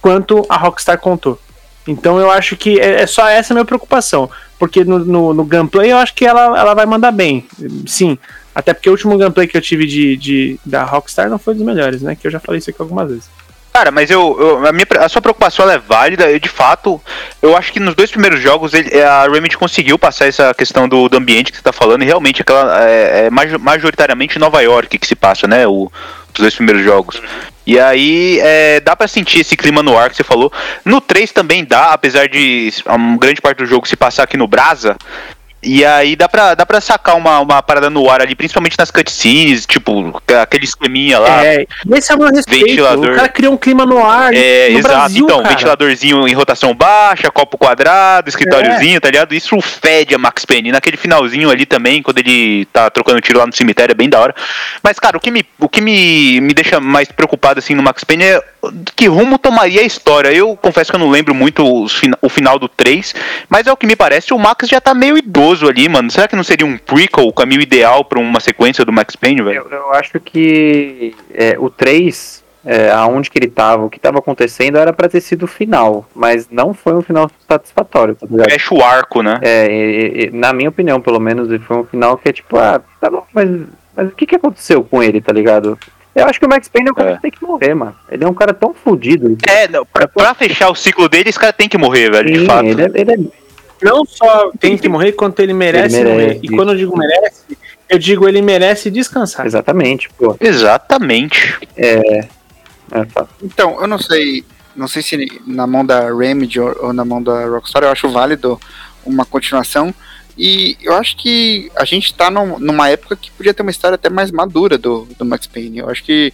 quanto a Rockstar contou. Então eu acho que é, é só essa minha preocupação. Porque no, no, no gameplay eu acho que ela, ela vai mandar bem. Sim. Até porque o último gameplay que eu tive de, de- da Rockstar não foi dos melhores, né? Que eu já falei isso aqui algumas vezes. Cara, mas eu, eu- a, minha, a sua preocupação é válida. Eu, de fato, eu acho que nos dois primeiros jogos ele- a Remedy conseguiu passar essa questão do, do ambiente que você tá falando. E realmente, aquela é, é majo- majoritariamente Nova York que se passa, né? O, os dois primeiros jogos. E aí é, dá pra sentir esse clima no ar que você falou. No 3 também dá, apesar de uma grande parte do jogo se passar aqui no Brasa. E aí dá pra, dá pra sacar uma, uma parada no ar ali, principalmente nas cutscenes, tipo, aquele esqueminha lá. é, esse é o meu respeito. Ventilador. O cara criou um clima no ar. É, no exato. Brasil, então, cara. ventiladorzinho em rotação baixa, copo quadrado, escritóriozinho, tá ligado? Isso fede a Max Payne. E naquele finalzinho ali também, quando ele tá trocando tiro lá no cemitério, é bem da hora. Mas, cara, o que me, o que me, me deixa mais preocupado, assim, no Max Payne é que rumo tomaria a história. Eu confesso que eu não lembro muito o final do 3, mas é o que me parece, o Max já tá meio idoso ali, mano. Será que não seria um prequel, o caminho ideal pra uma sequência do Max Payne, velho? Eu, eu acho que é, o 3, é, aonde que ele tava, o que tava acontecendo era pra ter sido o final, mas não foi um final satisfatório, tá ligado? Fecha o arco, né? É, e- e- na minha opinião, pelo menos, foi um final que é tipo, ah, tá bom, mas, mas o que que aconteceu com ele, tá ligado? Eu acho que o Max Payne é um cara É. que tem que morrer, mano. Ele é um cara tão fodido. É, não, pra, pra fechar o ciclo dele, esse cara tem que morrer, velho, de Sim, fato. ele é, ele é Não só tem que morrer, quanto ele merece, Ele merece, morrer. E quando eu digo merece, eu digo ele merece descansar. Exatamente, pô. Exatamente. É, fa- Então, eu não sei. Não sei se na mão da Remedy ou, ou na mão da Rockstar, eu acho válido uma continuação. E eu acho que a gente tá num- numa época que podia ter uma história até mais madura do, do Max Payne. Eu acho que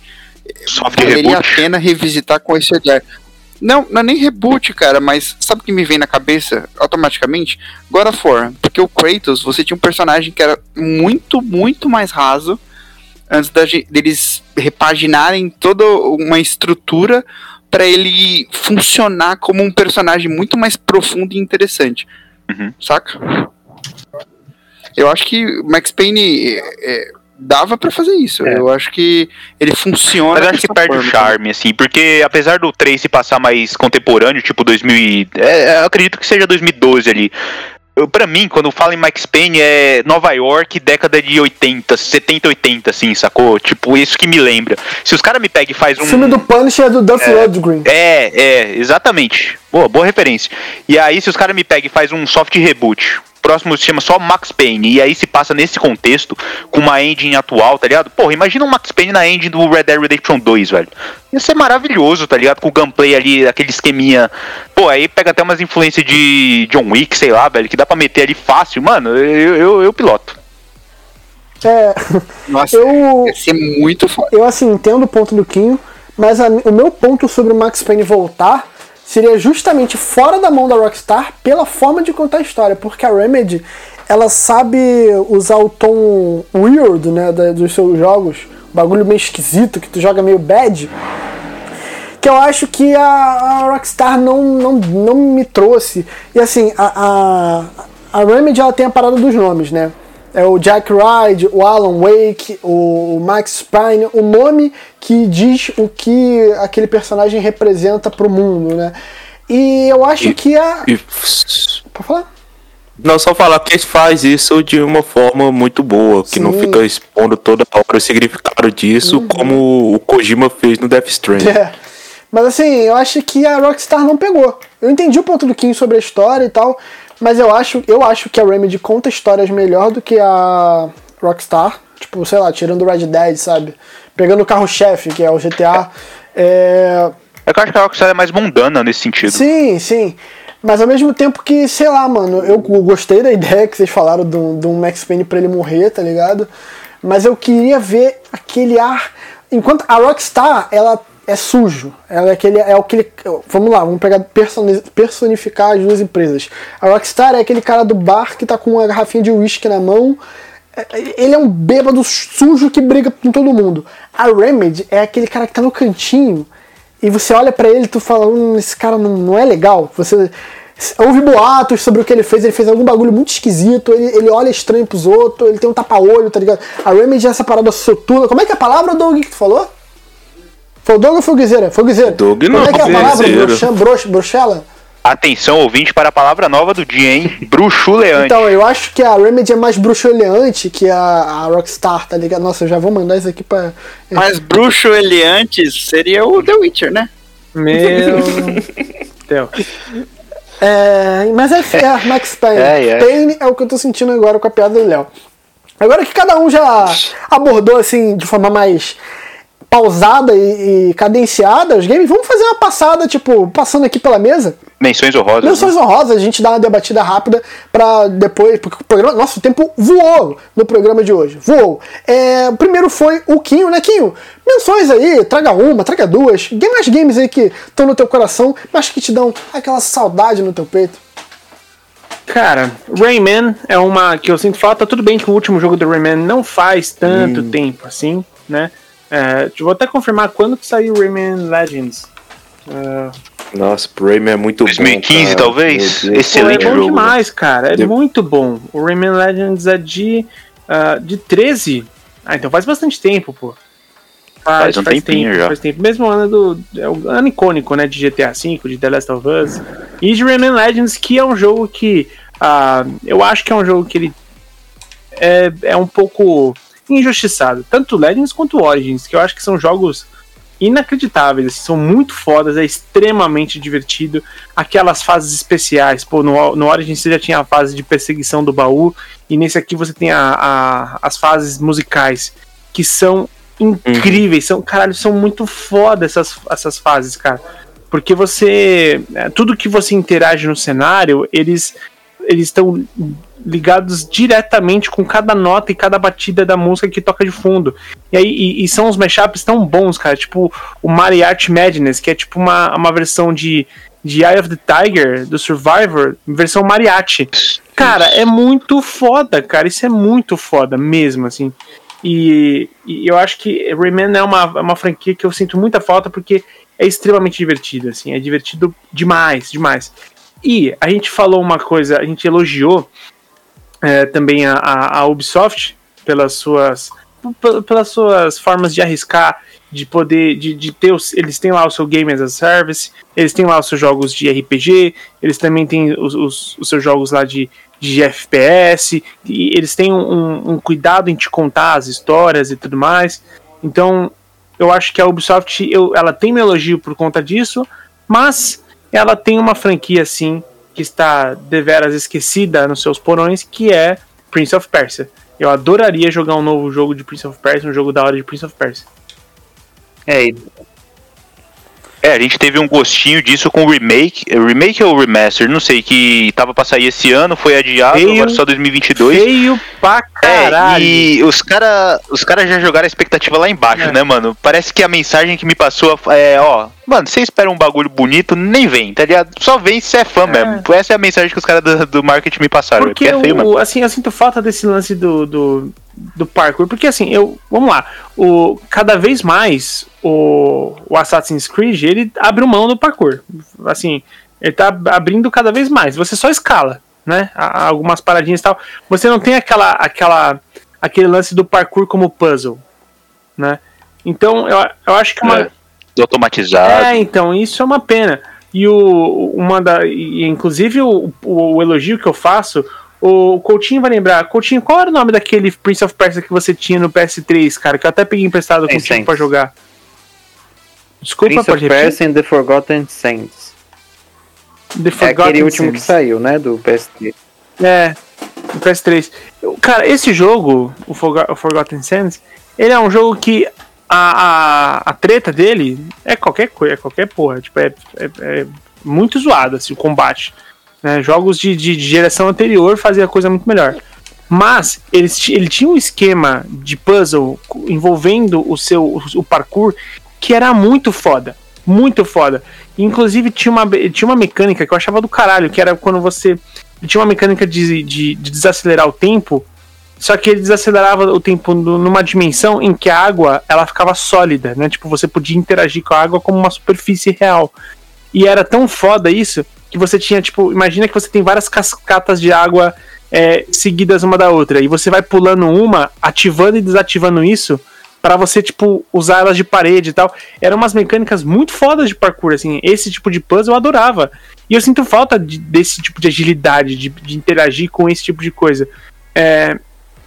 Soft valeria a reboot. pena revisitar com esse olhar. Não, não é nem reboot, cara, mas sabe o que me vem na cabeça automaticamente? God of War. Porque o Kratos, você tinha um personagem que era muito, muito mais raso antes da deles repaginarem toda uma estrutura para ele funcionar como um personagem muito mais profundo e interessante. Uhum. Saca? Eu acho que o Max Payne é, é, dava para fazer isso. É. Eu acho que ele funciona. Mas eu acho que perde o forma, charme, assim, porque apesar do 3 se passar mais contemporâneo, tipo 2000 e, é, eu acredito que seja 2012 ali. Pra mim, quando falo em Max Payne, é Nova York, década de 80, 70, 80, assim, sacou? Tipo, isso que me lembra. Se os caras me pegam e faz O um... filme do Punisher é do Duff Lundgren. É, é, exatamente. Boa, boa referência. E aí, se os caras me pegam e faz um soft reboot próximo se chama só Max Payne, e aí se passa nesse contexto, com uma engine atual, tá ligado? Porra, imagina um Max Payne na engine do Red Dead Redemption 2, velho. Ia ser maravilhoso, tá ligado? Com o gameplay ali, aquele esqueminha. Pô, aí pega até umas influências de John Wick, sei lá, velho, que dá pra meter ali fácil. Mano, eu, eu, eu piloto. É, Nossa, eu, ia ser muito foda. eu assim entendo o ponto do Quinho, mas a- o meu ponto sobre o Max Payne voltar seria justamente fora da mão da Rockstar pela forma de contar a história, porque a Remedy ela sabe usar o tom weird, né, dos seus jogos, bagulho meio esquisito que tu joga meio bad, que eu acho que a, a Rockstar não, não, não me trouxe. E assim, a, a, a Remedy ela tem a parada dos nomes, né? É o Jack Ride, o Alan Wake, o Max Payne, o nome que diz o que aquele personagem representa pro mundo, né? E eu acho E- que a. E Pode falar? não só falar que ele faz isso de uma forma muito boa, que não Sim. fica expondo toda hora o significado disso, como o Kojima fez no Death Stranding. É. Mas assim, eu acho que a Rockstar não pegou. Eu entendi o ponto do Kim sobre a história e tal, mas eu acho, eu acho que a Remedy conta histórias melhor do que a Rockstar. Tipo, sei lá, tirando o Red Dead, sabe? Pegando o carro-chefe, que é o GTA. É... É que eu acho que a Rockstar é mais mundana nesse sentido. Sim, sim. Mas ao mesmo tempo que, sei lá, mano, eu gostei da ideia que vocês falaram do, do Max Payne pra ele morrer, tá ligado? Mas eu queria ver aquele ar. Enquanto a Rockstar, ela é sujo. Ela é aquele. É aquele vamos lá, vamos pegar personi- personificar as duas empresas. A Rockstar é aquele cara do bar que tá com uma garrafinha de uísque na mão. É, Ele é um bêbado sujo que briga com todo mundo. A Remedy é aquele cara que tá no cantinho e você olha pra ele e tu fala, hum, esse cara não, não é legal. Você ouve boatos sobre o que ele fez, ele fez algum bagulho muito esquisito, ele, ele olha estranho pros outros, ele tem um tapa-olho, tá ligado? A Remedy é essa parada soturna. Como é que é a palavra, Doug, que tu falou? Foi o Doug ou foi o Guizeira? Foi o Guizeira. Doug Como não, é que é a palavra? Brochela? Atenção, ouvinte, para a palavra nova do dia, hein? Bruxuleante. Então, eu acho que a Remedy é mais bruxuleante que a, a Rockstar, tá ligado? Nossa, eu já vou mandar isso aqui pra. Mas antes seria o The Witcher, né? Meu Deus. É, mas é, é Max Payne. É, é. Payne é o que eu tô sentindo agora com a piada do Léo. Agora que cada um já abordou assim de forma mais pausada e, e cadenciada os games, vamos fazer uma passada, tipo, passando aqui pela mesa. Menções honrosas. Menções né? honrosas, a gente dá uma debatida rápida pra depois. Porque o programa. Nossa, o tempo voou no programa de hoje. Voou. É, o primeiro foi o Quinho, né, Quinho? Menções aí, traga uma, traga duas. Mais games aí que estão no teu coração, mas que te dão aquela saudade no teu peito. Cara, Rayman é uma que eu sinto falta. Tudo bem que o último jogo do Rayman não faz tanto tempo assim, né? É, vou até confirmar quando que saiu Rayman Legends. É, Nossa, Rayman é muito 2015, bom. cara. talvez? Excelente Pô, é bom jogo, demais, cara. É De- muito bom. O Rayman Legends é de, ah, de 13. Ah, então faz bastante tempo, pô. Faz um tempinho tempo, já. Faz tempo. Mesmo ano do. É o ano icônico, né? De GTA V, de The Last of Us. E de Rayman Legends, que é um jogo que. ah, eu acho que é um jogo que ele. É, é um pouco injustiçado. Tanto Legends quanto Origins, que eu acho que são jogos inacreditáveis, assim, são muito fodas, é extremamente divertido. Aquelas fases especiais, pô, no, no você já tinha a fase de perseguição do baú, e nesse aqui você tem a, a- as fases musicais, que são incríveis, são, caralho, são muito foda essas, essas fases, cara. Porque você. é, Tudo que você interage no cenário, eles eles estão ligados diretamente com cada nota e cada batida da música que toca de fundo. E aí e, e são uns mashups tão bons, cara. Tipo o Mariachi Madness, que é tipo uma, uma versão de, de Eye of the Tiger, do Survivor, versão mariachi. Cara, é muito foda, cara. Isso é muito foda mesmo, assim. E, e eu acho que Rayman é uma, é uma franquia que eu sinto muita falta porque é extremamente divertido, assim. É divertido demais, demais. E a gente falou uma coisa, a gente elogiou é, também a, a, Ubisoft pelas suas pelas suas formas de arriscar, de poder, de, de ter os, eles têm lá o seu Game as a Service, eles têm lá os seus jogos de RPG, eles também têm os, os, os seus jogos lá de, de FPS, e eles têm um, um cuidado em te contar as histórias e tudo mais. Então, eu acho que a Ubisoft, eu, ela tem meu elogio por conta disso, mas ela tem uma franquia assim que está deveras esquecida nos seus porões, que é Prince of Persia. Eu adoraria jogar um novo jogo de Prince of Persia, um jogo da hora de Prince of Persia. É, É, a gente teve um gostinho disso com o remake, é, remake ou remaster, não sei, que tava pra sair esse ano, foi adiado, Feio. agora só 2022. Feio pra É, caralho. e os caras os cara já jogaram a expectativa lá embaixo, É. né, mano? Parece que a mensagem que me passou é, ó, mano, você espera um bagulho bonito, nem vem, tá ligado? Só vem se você é fã mesmo. Essa é a mensagem que os caras do, do marketing me passaram. Porque é feio, mano. o, assim, eu sinto falta desse lance do, do, do parkour. Porque assim, eu. Vamos lá. O, cada vez mais o, o Assassin's Creed ele abre mão do parkour. Assim, ele tá abrindo cada vez mais. Você só escala, né? Algumas paradinhas e tal. Você não tem aquela, aquela, aquele lance do parkour como puzzle, né? Então, eu, eu acho que uma, É, automatizado. é, então, isso é uma pena. E o, uma da, e, inclusive o, o, o elogio que eu faço, o Coutinho vai lembrar. Coutinho, qual era o nome daquele Prince of Persia que você tinha no PS3, cara? Que eu até peguei emprestado Tem contigo Saints. pra jogar. Desculpa, Prince pode of? Persia and the Forgotten Saints. The É Forgotten aquele último que saiu, né, do PS3. É, no PS3. Eu- Cara, esse jogo, o, Forgo- o Forgotten Sands, ele é um jogo que a, a, a treta dele é qualquer coisa, é qualquer porra. Tipo, é, é, é muito zoado assim, o combate. Né? Jogos de, de, de geração anterior fazia coisa muito melhor. Mas eles, ti- ele tinha um esquema de puzzle envolvendo o seu o, parkour que era muito foda. Muito foda. Inclusive tinha uma, tinha uma mecânica que eu achava do caralho, que era quando você. Tinha uma mecânica de, de, de desacelerar o tempo, só que ele desacelerava o tempo numa dimensão em que a água ela ficava sólida, né? Tipo, você podia interagir com a água como uma superfície real. E era tão foda isso que você tinha, tipo, imagina que você tem várias cascatas de água é, seguidas uma da outra. E você vai pulando uma, ativando e desativando isso para você, tipo, usar elas de parede e tal. Eram umas mecânicas muito fodas de parkour, assim. Esse tipo de puzzle eu adorava. E eu sinto falta de- desse tipo de agilidade, de, de interagir com esse tipo de coisa. É,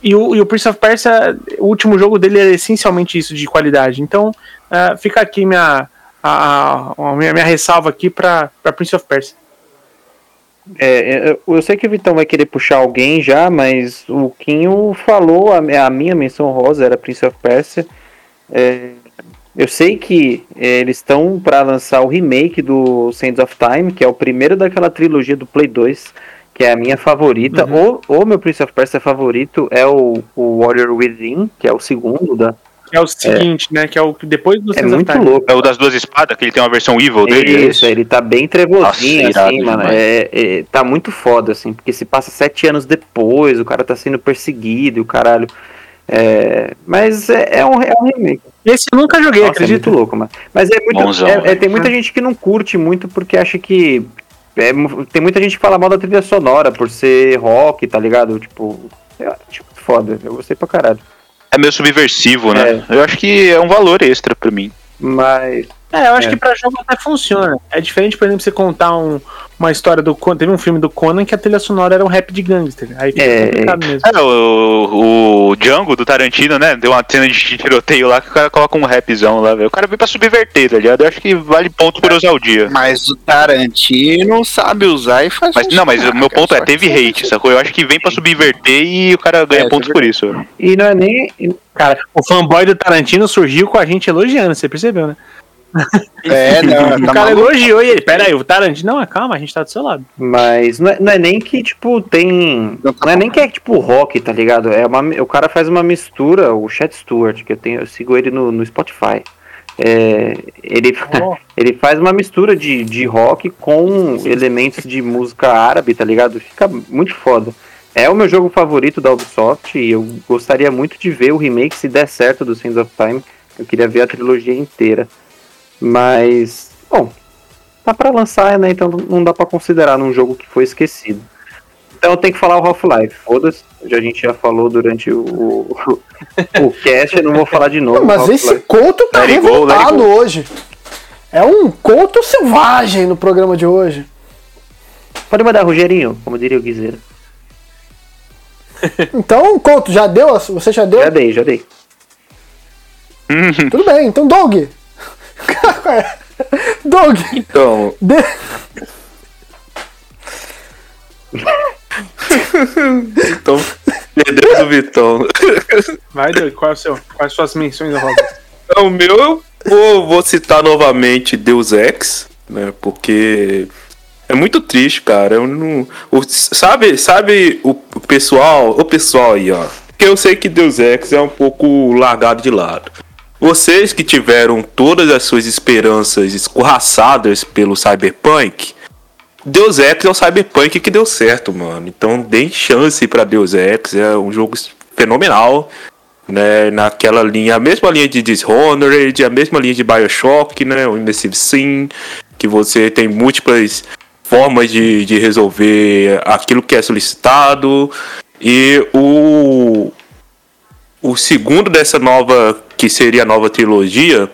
e, o, e o Prince of Persia, o último jogo dele é essencialmente isso de qualidade. Então, ah, fica aqui minha, a, a- minha, minha ressalva aqui pra Prince of Persia. É, eu, eu sei que o Vitão vai querer puxar alguém já, mas o Quinho falou, a, a minha menção rosa era Prince of Persia. É, eu sei que é, eles estão para lançar o remake do Sands of Time, que é o primeiro daquela trilogia do Play 2, que é a minha favorita. Uhum. O, o meu Prince of Persia favorito é o, o Warrior Within, que é o segundo da. Que é o seguinte, né? Que é o que depois do É muito Time. louco. É o das duas espadas, que ele tem uma versão evil dele. é Isso, ele tá bem trevozinho, Nossa, assim, mano. É, é, tá muito foda, assim, porque se passa sete anos depois, o cara tá sendo perseguido e o caralho. É, mas é, é um, é um remake. Esse eu nunca joguei, Nossa, é acredito. muito louco, mano. Mas é muito. Bonzão, é- é- tem muita gente que não curte muito porque acha que. é tem muita gente que fala mal da trilha sonora por ser rock, tá ligado? Tipo. Eu acho muito foda. Eu gostei pra caralho. É meio subversivo, né? Eu acho que é um valor extra pra mim. Mas. É, eu acho É. que pra jogo até funciona. É diferente, por exemplo, você contar um- uma história do Conan. Teve um filme do Conan que a trilha sonora era um rap de gangster. Aí fica É, complicado mesmo. É, o, o Django do Tarantino, né? Deu uma cena de tiroteio lá que o cara coloca um rapzão lá, velho. O cara veio pra subverter, tá ligado? Eu acho que vale ponto por usar o dia. Mas o Tarantino sabe usar e faz Mas não, mas o meu ponto é, teve hate, sacou? Eu acho que vem pra subverter e o cara ganha É, pontos é por isso. E não é nem. Cara, o fanboy do Tarantino surgiu com a gente elogiando, você percebeu, né? É, não, O tá cara maluco. elogiou e ele, pera aí, o Tarantino, não, calma, a gente tá do seu lado. Mas não é, não é nem que, tipo, tem. Não tá é nem que é tipo rock, tá ligado? É uma, o cara faz uma mistura, o Chat Stewart, que eu tenho, eu sigo ele no, no Spotify. É, ele, Oh. ele faz uma mistura de, de rock com elementos de música árabe, tá ligado? Fica muito foda. É o meu jogo favorito da Ubisoft e eu gostaria muito de ver o remake se der certo do Sands of Time. Eu queria ver a trilogia inteira. Mas, bom, tá pra lançar, né? Então não dá pra considerar num jogo que foi esquecido. Então eu tenho que falar o Half-Life. Foda-se, já- a gente já falou durante o, o, o cast, eu não vou falar de novo. Não, mas esse couto tá Let go, revoltado go. hoje. É um couto selvagem no programa de hoje. Pode mandar, Rogerinho, como diria o Guizeira. Então, couto, já deu? Você já deu? Já dei, já dei. Tudo bem, então Doug. Doug, Então, dê... então, perdemos o Vitão. Vai, Doug, qual é o seu? Quais as suas menções honrosas? O meu, eu vou, vou citar novamente Deus Ex, né? Porque é muito triste, cara. Eu não, o, sabe, sabe o pessoal, o pessoal aí, ó. Que eu sei que Deus Ex é um pouco largado de lado. Vocês que tiveram todas as suas esperanças escorraçadas pelo Cyberpunk, Deus Ex é o Cyberpunk que deu certo, mano. Então deem chance para Deus Ex, é um jogo fenomenal, né? Naquela linha, a mesma linha de Dishonored, a mesma linha de BioShock, né? O Immersive Sim, que você tem múltiplas formas de, de resolver aquilo que é solicitado. E o, o segundo dessa nova, que seria a nova trilogia,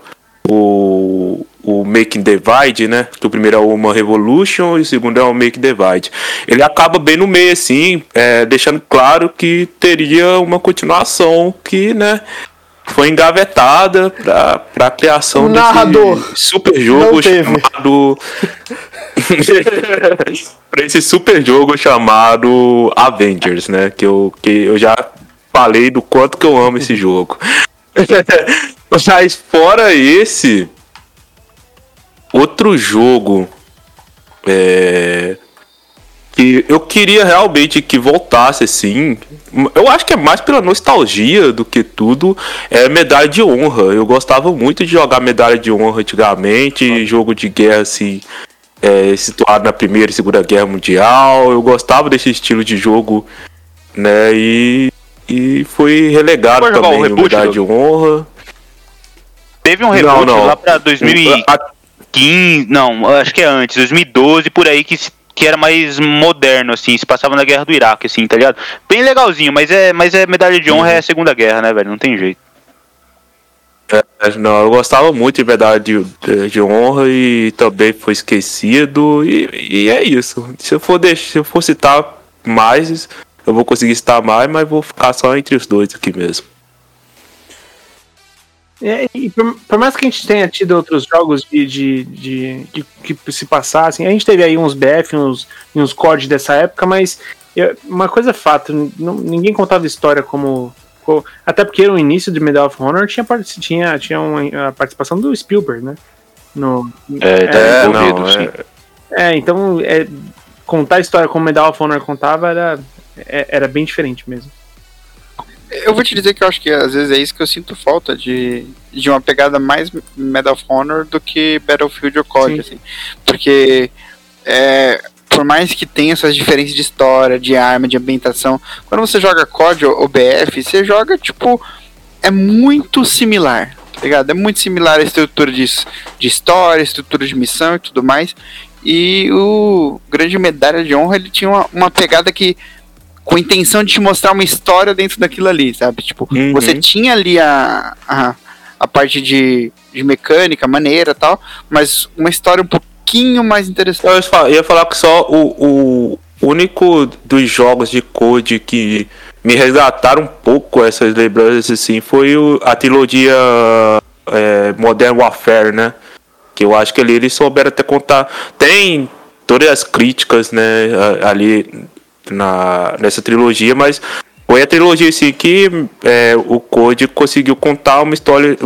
o, o Making Divide, né? Que o primeiro é o Human Revolution e o segundo é o Make Divide. Ele acaba bem no meio, assim, é, deixando claro que teria uma continuação que, né? Foi engavetada para a criação O narrador desse super jogo chamado. para esse super jogo chamado Avengers, né? Que eu, que eu já falei do quanto que eu amo esse jogo. Mas fora esse, outro jogo é, que eu queria realmente que voltasse assim. Eu acho que é mais pela nostalgia do que tudo. É medalha de honra. Eu gostava muito de jogar medalha de honra antigamente, jogo de guerra assim. É, situado na primeira e segunda guerra mundial eu gostava desse estilo de jogo né e, e foi relegado também reboot, medalha de honra Teve um reboot não. lá pra 2015, não, acho que é antes, 2012, por aí, que, que era mais moderno, assim, se passava na guerra do Iraque, assim, tá ligado? Bem legalzinho, mas é, mas é medalha de honra, é a segunda guerra, né, velho? Não tem jeito. É, Não, eu gostava muito de medalha de, de, de honra e também foi esquecido. E, e é isso. Se eu for deixar, se eu for citar mais, eu vou conseguir citar mais, mas vou ficar só entre os dois aqui mesmo. É, e por, por mais que a gente tenha tido outros jogos de, de, de- de- que se passassem, a gente teve aí uns BF, uns, e uns COD dessa época, mas eu- uma coisa é fato, não- ninguém contava história como. co- Até porque no início de Medal of Honor tinha, tinha, tinha uma, a participação do Spielberg, né? No, É, tá É, envolvido, não, sim. é, então é, contar a história como Medal of Honor contava era, é- era bem diferente mesmo. Eu vou te dizer que eu acho que às vezes é isso que eu sinto falta de, de uma pegada mais Medal of Honor do que Battlefield ou COD, Sim. assim. Porque é, por mais que tenha essas diferenças de história, de arma, de ambientação, quando você joga COD ou, BF, você joga tipo é muito similar, tá ligado? É muito similar a estrutura de, de história, estrutura de missão e tudo mais. E o Grande Medalha de Honra ele tinha uma, uma pegada que com a intenção de te mostrar uma história dentro daquilo ali, sabe? Tipo, Uhum. você tinha ali a, a, a parte de, de mecânica, maneira e tal, mas uma história um pouquinho mais interessante. Eu ia fa- ia falar que só o, o único dos jogos de code que me resgataram um pouco essas lembranças assim foi o, a trilogia é, Modern Warfare, né? Que eu acho que ali eles souberam até contar. Tem todas as críticas, né, ali na, nessa trilogia, mas foi a trilogia assim que é, o Code conseguiu contar uma história,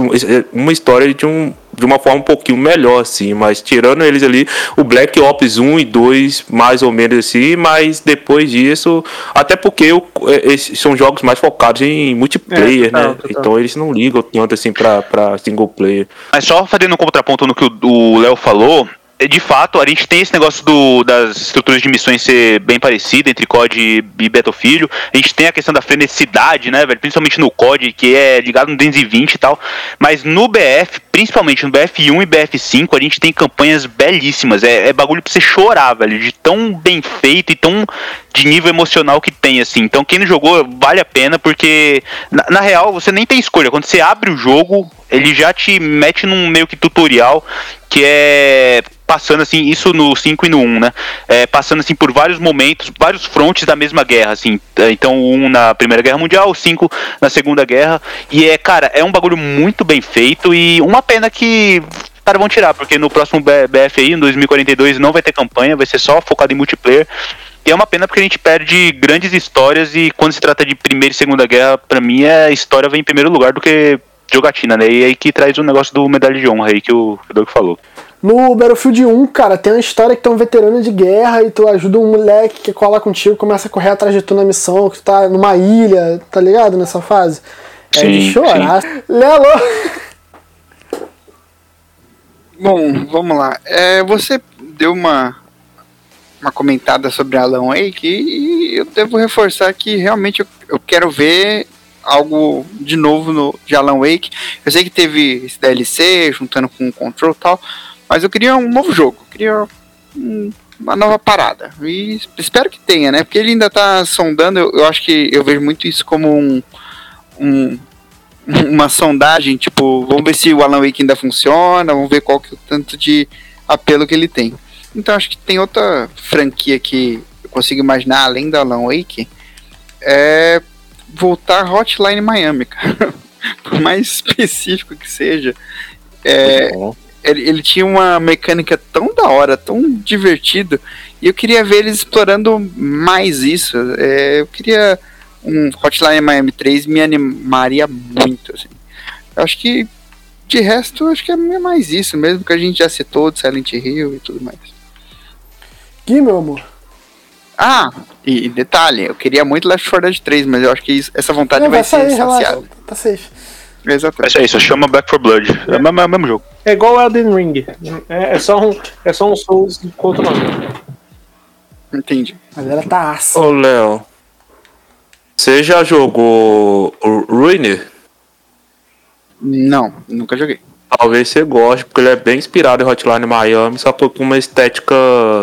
uma história de, um, de uma forma um pouquinho melhor, assim, mas tirando eles ali, o Black Ops 1 e 2, mais ou menos assim, mas depois disso, até porque o, é, esses são jogos mais focados em multiplayer, É, total, né? total. Então eles não ligam tanto assim pra, pra single player. Mas só fazendo um contraponto no que o- Léo falou, de fato, a gente tem esse negócio do- das estruturas de missões ser bem parecida entre COD e, e Battlefield. A gente tem a questão da freneticidade, né, velho? Principalmente no COD, que é ligado no 220 e tal. Mas no BF, principalmente no BF1 e BF5, a gente tem campanhas belíssimas. É, é bagulho pra você chorar, velho. De tão bem feito e tão de nível emocional que tem, assim. Então, quem não jogou, vale a pena, porque, na, na real, você nem tem escolha. Quando você abre o jogo, ele já te mete num meio que tutorial, que é passando assim, isso no 5 e no 1, né? É, passando assim por vários momentos, vários frontes da mesma guerra, assim. É, Então, o 1 na Primeira Guerra Mundial, o 5 na Segunda Guerra. E é, cara, é um bagulho muito bem feito e uma pena que os caras vão tirar, porque no próximo BF aí, em 2042, não vai ter campanha, vai ser só focado em multiplayer. E é uma pena porque a gente perde grandes histórias e quando se trata de Primeira e Segunda Guerra, pra mim a história vem em primeiro lugar do que jogatina, né? E aí que traz o negócio do medalha de honra aí que o Doug falou. No Battlefield 1, cara, tem uma história que tu é um veterano de guerra e tu ajuda um moleque que cola contigo, começa a correr atrás de tu na missão, que tu tá numa ilha, tá ligado? Nessa fase. É de Sim, chorar. Lelo! Bom, vamos lá. É, você deu uma, uma comentada sobre Alan Wake e eu devo reforçar que realmente eu, eu quero ver algo de novo no, de Alan Wake. Eu sei que teve esse DLC juntando com o Control e tal, mas eu queria um novo jogo. Eu queria um- uma nova parada. E espero que tenha, né? Porque ele ainda tá sondando. Eu, eu acho que eu vejo muito isso como um, um uma sondagem, tipo, vamos ver se o Alan Wake ainda funciona, vamos ver qual que é o tanto de apelo que ele tem. Então acho que tem outra franquia que eu consigo imaginar além da Alan Wake, é voltar Hotline Miami, cara. Por mais específico que seja, é, ele, ele tinha uma mecânica tão da hora, tão divertido, e eu queria ver eles explorando mais isso. É, eu queria um Hotline Miami 3 me animaria muito, assim. Eu acho que de resto, acho que é mais isso mesmo que a gente já citou de Silent Hill e tudo mais. Gui, meu amor. Ah, e, detalhe, eu queria muito Left 4 Dead 3, mas eu acho que isso- essa vontade Não, vai, vai sair, ser saciada. Tá safe. É Exatamente. isso aí, só chama Back for Blood. É o mesmo, é o mesmo jogo. É igual o Elden Ring. É, é só um, é só um Souls outro nome. Entendi. A galera tá aça. Ô, Léo. Você já jogou o Ruiner? Não, nunca joguei. Talvez você goste, porque ele é bem inspirado em Hotline Miami, só que com uma estética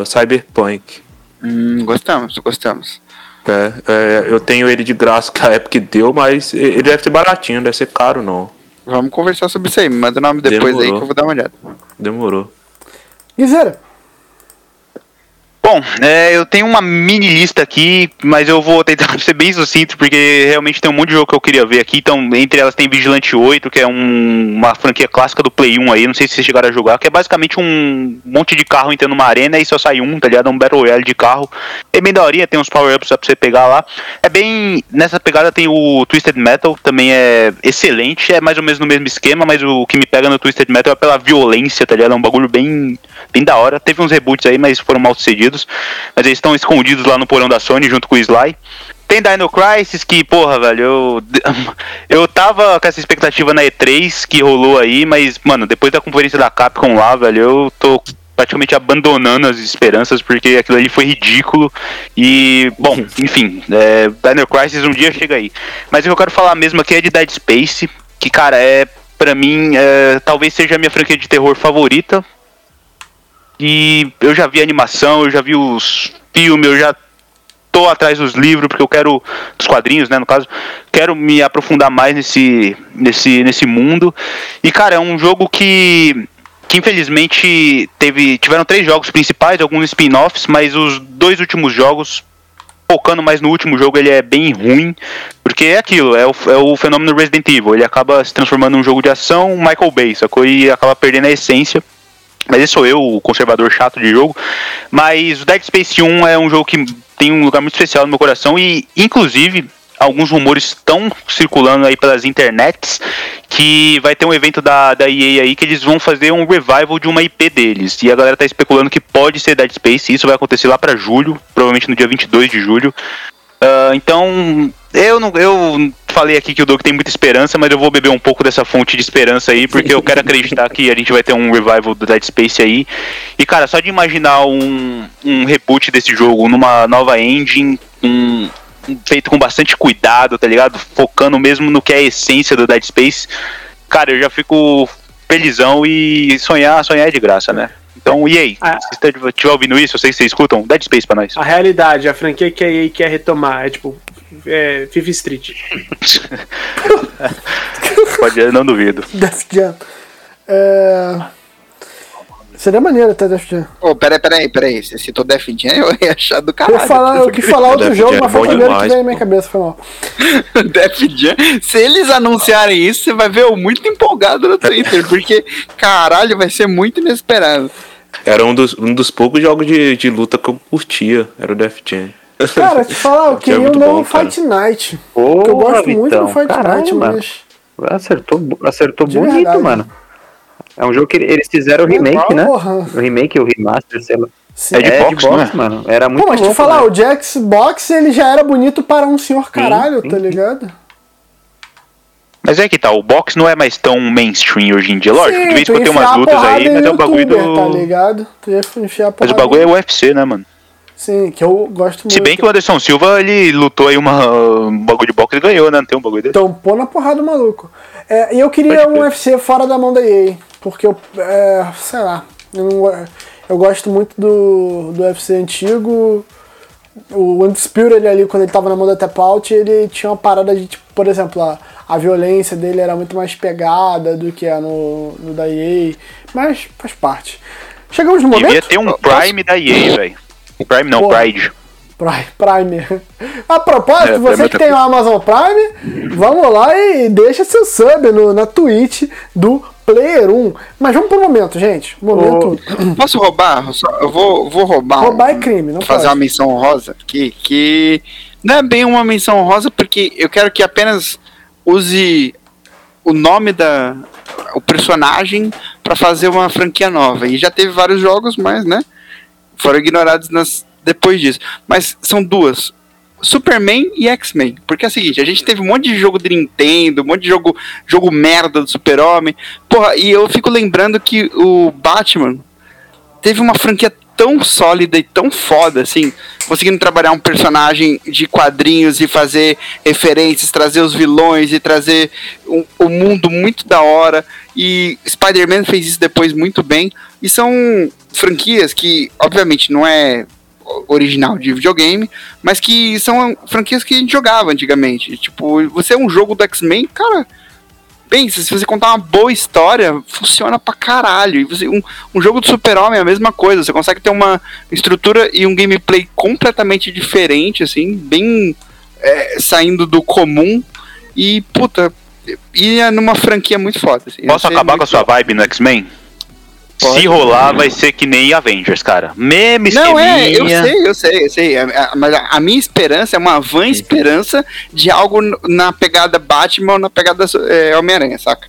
cyberpunk. Hum, gostamos, gostamos. É, é, eu tenho ele de graça que a Epic deu, mas ele deve ser baratinho, não deve ser caro não. Vamos conversar sobre isso aí. Me manda o nome depois aí Demorou. que eu vou dar uma olhada. Demorou. Guizeira, Bom, é, eu tenho uma mini lista aqui, mas eu vou tentar ser bem sucinto, porque realmente tem um monte de jogo que eu queria ver aqui. Então, entre elas tem Vigilante 8, que é um- uma franquia clássica do Play 1 aí, não sei se vocês chegaram a jogar, que é basicamente um monte de carro entrando numa arena e só sai um, tá ligado? É um Battle Royale de carro. É bem daorinha, tem uns power-ups pra você pegar lá. É bem. Nessa pegada tem o Twisted Metal, também é excelente, é mais ou menos no mesmo esquema, mas o que me pega no Twisted Metal é pela violência, tá ligado? É um bagulho bem, bem da hora. Teve uns reboots aí, mas foram mal sucedidos. Mas eles estão escondidos lá no porão da Sony junto com o Sly. Tem Dino Crisis que, porra, velho, eu, eu tava com essa expectativa na E3 que rolou aí, mas, mano, depois da conferência da Capcom lá, velho, eu tô praticamente abandonando as esperanças porque aquilo ali foi ridículo. E, bom, enfim, é, Dino Crisis um dia chega aí. Mas o que eu quero falar mesmo aqui é de Dead Space, que, cara, é, pra mim, é, talvez seja a minha franquia de terror favorita. E eu já vi animação, eu já vi os filmes, eu já tô atrás dos livros, porque eu quero. dos quadrinhos, né, no caso. Quero me aprofundar mais nesse, nesse, nesse mundo. E, cara, é um jogo que. Que infelizmente teve, tiveram três jogos principais, alguns spin-offs, mas os dois últimos jogos, focando mais no último jogo, ele é bem ruim. Porque é aquilo, é o, é o fenômeno Resident Evil. Ele acaba se transformando num jogo de ação Michael Bay, sacou? E acaba perdendo a essência. Mas esse sou eu, o conservador chato de jogo. Mas o Dead Space 1 é um jogo que tem um lugar muito especial no meu coração e, inclusive, alguns rumores estão circulando aí pelas internets que vai ter um evento da, da EA aí que eles vão fazer um revival de uma IP deles. E a galera tá especulando que pode ser Dead Space, isso vai acontecer lá para julho, provavelmente no dia 22 de julho. Ah, então, eu não eu falei aqui que o Doug tem muita esperança, mas eu vou beber um pouco dessa fonte de esperança aí, porque eu quero acreditar que a gente vai ter um revival do Dead Space aí. E cara, só de imaginar um, um reboot desse jogo numa nova engine, um, feito com bastante cuidado, tá ligado? Focando mesmo no que é a essência do Dead Space, cara, eu já fico felizão e sonhar, sonhar é de graça, né? Então, e aí? Ah. Se você estiver ouvindo isso, eu sei que vocês escutam, Dead Space pra nós. A realidade, a franquia que a EA quer retomar é tipo é, FIFA Street. Pode, eu não duvido. Def Jam. É... Seria maneiro até Def Jam. Ô, peraí, peraí, peraí. Você citou Def Jam, eu ia achar do Eu, caralho. ia falar, eu quis falar outro Def jogo, Jam é mas foi o primeiro que demais, veio na minha cabeça, foi mal. Def Jam. Se eles anunciarem isso, você vai ver eu muito empolgado no Twitter, porque, caralho, vai ser muito inesperado. Era um dos, um dos poucos jogos de, de luta que eu curtia, era o Def Jam. Cara, te falar, eu Que é queria um novo bom. Fight Night. Porra, eu gosto muito do Fight caralho, Night, mano. mas. Acertou, acertou De bonito, verdade. mano. É um jogo que eles fizeram o remake, né? Porra. O remake, o remaster, sei lá. Sim. É de boxe, não é? mano. Era muito Pô, mas te louco, falar, né? o Jax Box ele já era bonito para um senhor caralho, sim, tá sim. ligado? Mas é que tá, o boxe não é mais tão mainstream hoje em dia. Lógico, Sim, de vez em quando tem umas lutas aí, mas é o bagulho do. Tá ligado? Tu ia enfiar a Mas o bagulho é UFC, né, mano? Sim, que eu gosto muito. Se bem que o Anderson Silva, ele lutou aí uma, um bagulho de boxe e ganhou, né? Não tem um bagulho dele? Então, pô na porrada o maluco. É, e eu queria Pode um. UFC fora da mão da EA. Porque eu. É, sei lá. Eu, não eu gosto muito do, do UFC antigo. O Undisputed ali, quando ele tava na mão da Tap Out, ele tinha uma parada de, tipo, por exemplo, a, a violência dele era muito mais pegada do que a no, no da EA. Mas faz parte. Chegamos no momento. Devia ter um Prime da EA, velho. Prime não, Porra. Pride. Prime. Prime. A propósito, É, você Prime que é tem o Amazon Prime, vamos lá e deixa seu sub no, na Twitch do Player 1. Mas vamos pro momento, gente. Momento. Posso roubar? Eu vou, vou roubar. um- Roubar é crime, não fazer pode. uma menção honrosa aqui, que não é bem uma menção honrosa, porque eu quero que apenas use o nome da o personagem para fazer uma franquia nova. E já teve vários jogos, mas né, foram ignorados nas, depois disso. Mas são duas. Superman e X-Men. Porque é o seguinte, a gente teve um monte de jogo de Nintendo, um monte de jogo, jogo merda do Super-Homem. Porra, e eu fico lembrando que o Batman teve uma franquia tão sólida e tão foda, assim, conseguindo trabalhar um personagem de quadrinhos e fazer referências, trazer os vilões e trazer um, um mundo muito da hora. E Spider-Man fez isso depois muito bem. E são franquias que, obviamente, não é original de videogame, mas que são franquias que a gente jogava antigamente. Tipo, você é um jogo do X-Men, cara. Pensa, se você contar uma boa história, funciona pra caralho. E você, um, um jogo do Super-Homem é a mesma coisa. Você consegue ter uma estrutura e um gameplay completamente diferente, assim, bem é, saindo do comum. E, puta, ia numa franquia muito foda. Assim, Posso acabar com a sua vibe no X-Men? Pode. Se rolar, vai ser que nem Avengers, cara. Meme Não, é, eu sei, eu sei, eu sei. A- a- Mas a, a minha esperança é uma vã esperança de algo na pegada Batman ou na pegada é, Homem-Aranha, saca?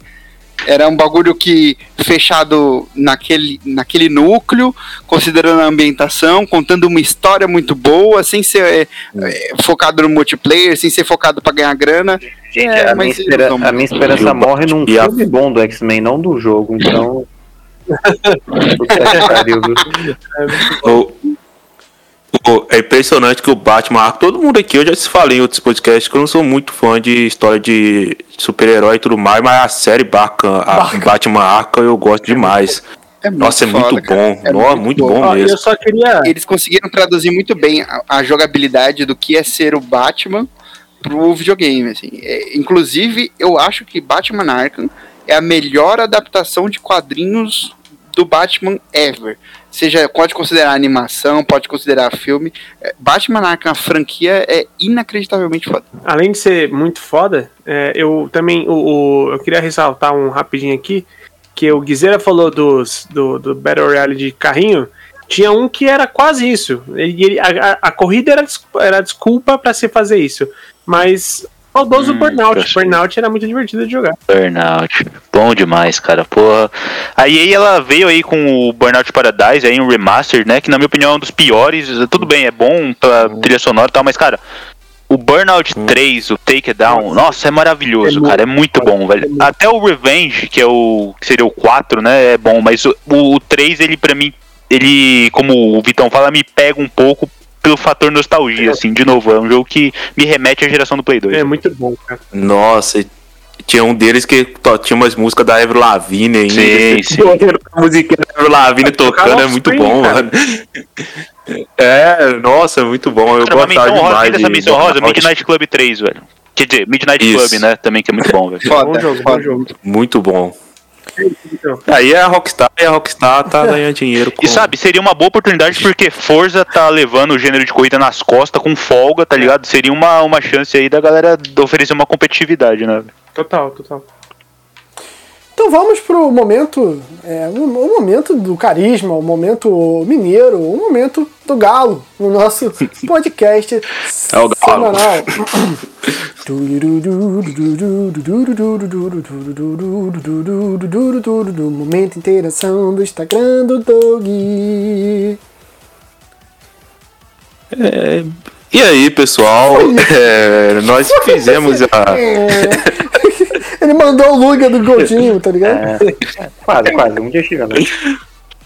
Era um bagulho que fechado naquele, naquele núcleo, considerando a ambientação, contando uma história muito boa, sem ser é, é, focado no multiplayer, sem ser focado pra ganhar grana. Gente, É, a, minha espera- a minha esperança morre num filme bom do X-Men, não do jogo, então. Puta que pariu, viu? O- o- é impressionante que o Batman Arkham, todo mundo aqui, eu já se falei em outros podcasts que eu não sou muito fã de história de super-herói e tudo mais, mas a série Arkham, a. Batman Arkham eu gosto demais. É muito Nossa, é foda, muito bom. É Nossa, muito bom Ó, mesmo. eu só queria. eles conseguiram traduzir muito bem a, a jogabilidade do que é ser o Batman pro videogame, assim. É, inclusive, eu acho que Batman Arkham é a melhor adaptação de quadrinhos do Batman ever. Seja, pode considerar animação, pode considerar filme. É, Batman Arkham, a franquia, é inacreditavelmente foda. além de ser muito foda, é, eu também o, o- eu queria ressaltar um rapidinho aqui que o Guizeira falou dos, do, do Battle Royale de carrinho. Tinha um que era quase isso. Ele, ele- a, a- corrida era, era desculpa pra se fazer isso. Mas saudoso Hum, Burnout. Burnout era muito divertido de jogar. Burnout. Bom demais, cara. Porra. A EA ela veio aí com o Burnout Paradise, aí um remaster, né? Que na minha opinião é um dos piores. Tudo bem, é bom pra trilha sonora e tal, mas, cara. O Burnout 3, o Take It Down, nossa, é maravilhoso, É cara. É muito bom, velho. Até o Revenge, que é o. que seria o 4, né? É bom, mas o, o 3, ele pra mim, ele, como o Vitão fala, me pega um pouco pelo fator nostalgia, assim, de novo. É um jogo que me remete à geração do Play 2. É muito bom, cara. Nossa, tinha um deles que tinha umas músicas da Avril Lavigne ainda. Sim, sim. A musiquinha da Avril Lavigne tocando é muito bom, cara. mano. É, nossa, muito bom. Eu Cara, gostava demais dessa de menção rosa. Midnight Club 3, velho. Quer dizer, Midnight Isso. Club, né? Também, que é muito bom, velho. Foda, bom jogo, bom jogo. Muito bom. Aí é a Rockstar e a Rockstar tá ganhando dinheiro com... E sabe, seria uma boa oportunidade porque Forza tá levando o gênero de corrida nas costas com folga, tá ligado? Seria uma, uma chance aí da galera oferecer uma competitividade, né? total, total. Então vamos pro momento, é, o, o momento do carisma, o momento mineiro, o momento do galo no nosso podcast É o galo. semanal. Momento interação do Instagram do Doug. É, e aí, pessoal? É, nós fizemos a. Ele mandou o Luga do Godinho, tá ligado? É, quase, quase. Um dia chega, né?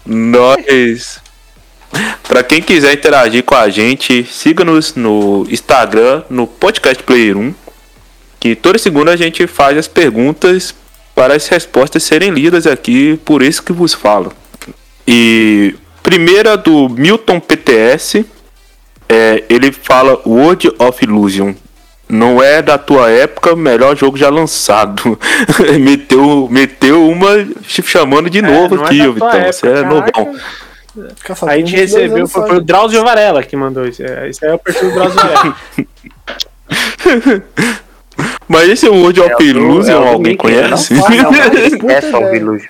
Nós. Pra quem quiser interagir com a gente, siga-nos no Instagram, no Podcast Player 1. Que toda segunda a gente faz as perguntas para as respostas serem lidas aqui por isso que vos falo. E primeira do Milton PTS. É, ele fala World of Illusion. Não é da tua época, melhor jogo já lançado. meteu, meteu uma chamando de novo não é aqui, tua Vitão. época, Você é novão. A gente recebeu, foi, foi o Drauzio Varela que mandou isso. É, aí é o perfil do Drauzio Varela. Mas esse World of É o Illusion, é o do alguém Mickey, conhece? não? Não, Puta é só o. Illusion.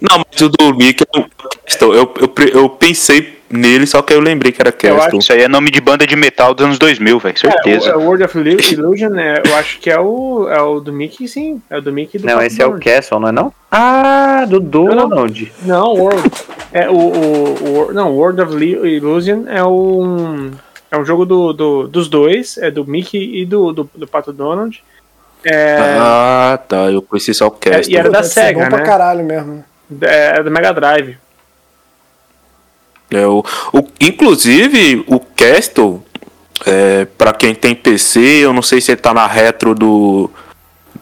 Não, mas o do Mickey é. Eu, eu, eu pensei nele, só que eu lembrei que era Castle. Isso aí é nome de banda de metal dos anos 2000, velho. É, Certeza. o, o World of Illu- Illusion, é, eu acho que é o, é o do Mickey, sim. É o do Mickey do Não, esse é o. Castle, não é não? Ah, do Donald. Não, World. É o, o, o- Não, World of Illusion é um. É um jogo do, do- dos dois, é do Mickey e do, do, do Pato Donald. É, Ah, tá. Eu conheci só o Castle. e era da SEGA, bom pra né? caralho mesmo. é do Mega Drive. É, o, o- inclusive, o Castle, é, para quem tem PC, eu não sei se ele tá na retro do,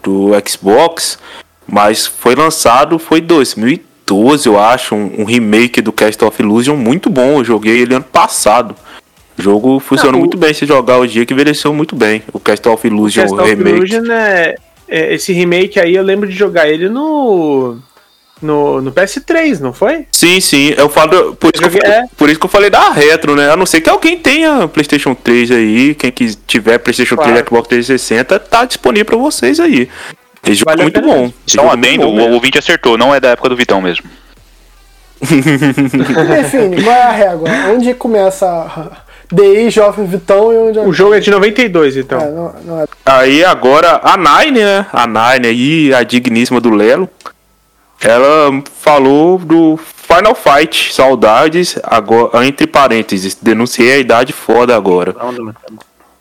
do Xbox, mas foi lançado, foi 2012, eu acho, um, um remake do Castle of Illusion muito bom. Eu joguei ele ano passado. O jogo funciona Não, o- muito bem se jogar hoje, que envelheceu muito bem. O Castle of Illusion Castle of remake. Illusion é, é- Esse remake aí eu lembro de jogar ele no. No, no PS3, não foi? Sim, sim. Eu falo. Por isso, que eu joguei- falei, é. por isso que eu falei da retro, né? A não ser que alguém tenha PlayStation 3 aí. Quem que tiver PlayStation Claro. 3 Xbox 360, tá disponível pra vocês aí. Esse jogo Vale é muito bom. um é adendo, bom o mesmo. ouvinte acertou, não é da época do Vitão mesmo. Define, qual é a régua? Onde começa DI, Jovem Vitão e onde O jogo é de 92, então. É, não, não é. Aí agora a Nine, né? A Nine aí, a digníssima do Lelo. Ela falou do Final Fight, saudades, agora, entre parênteses, denunciei a idade foda agora.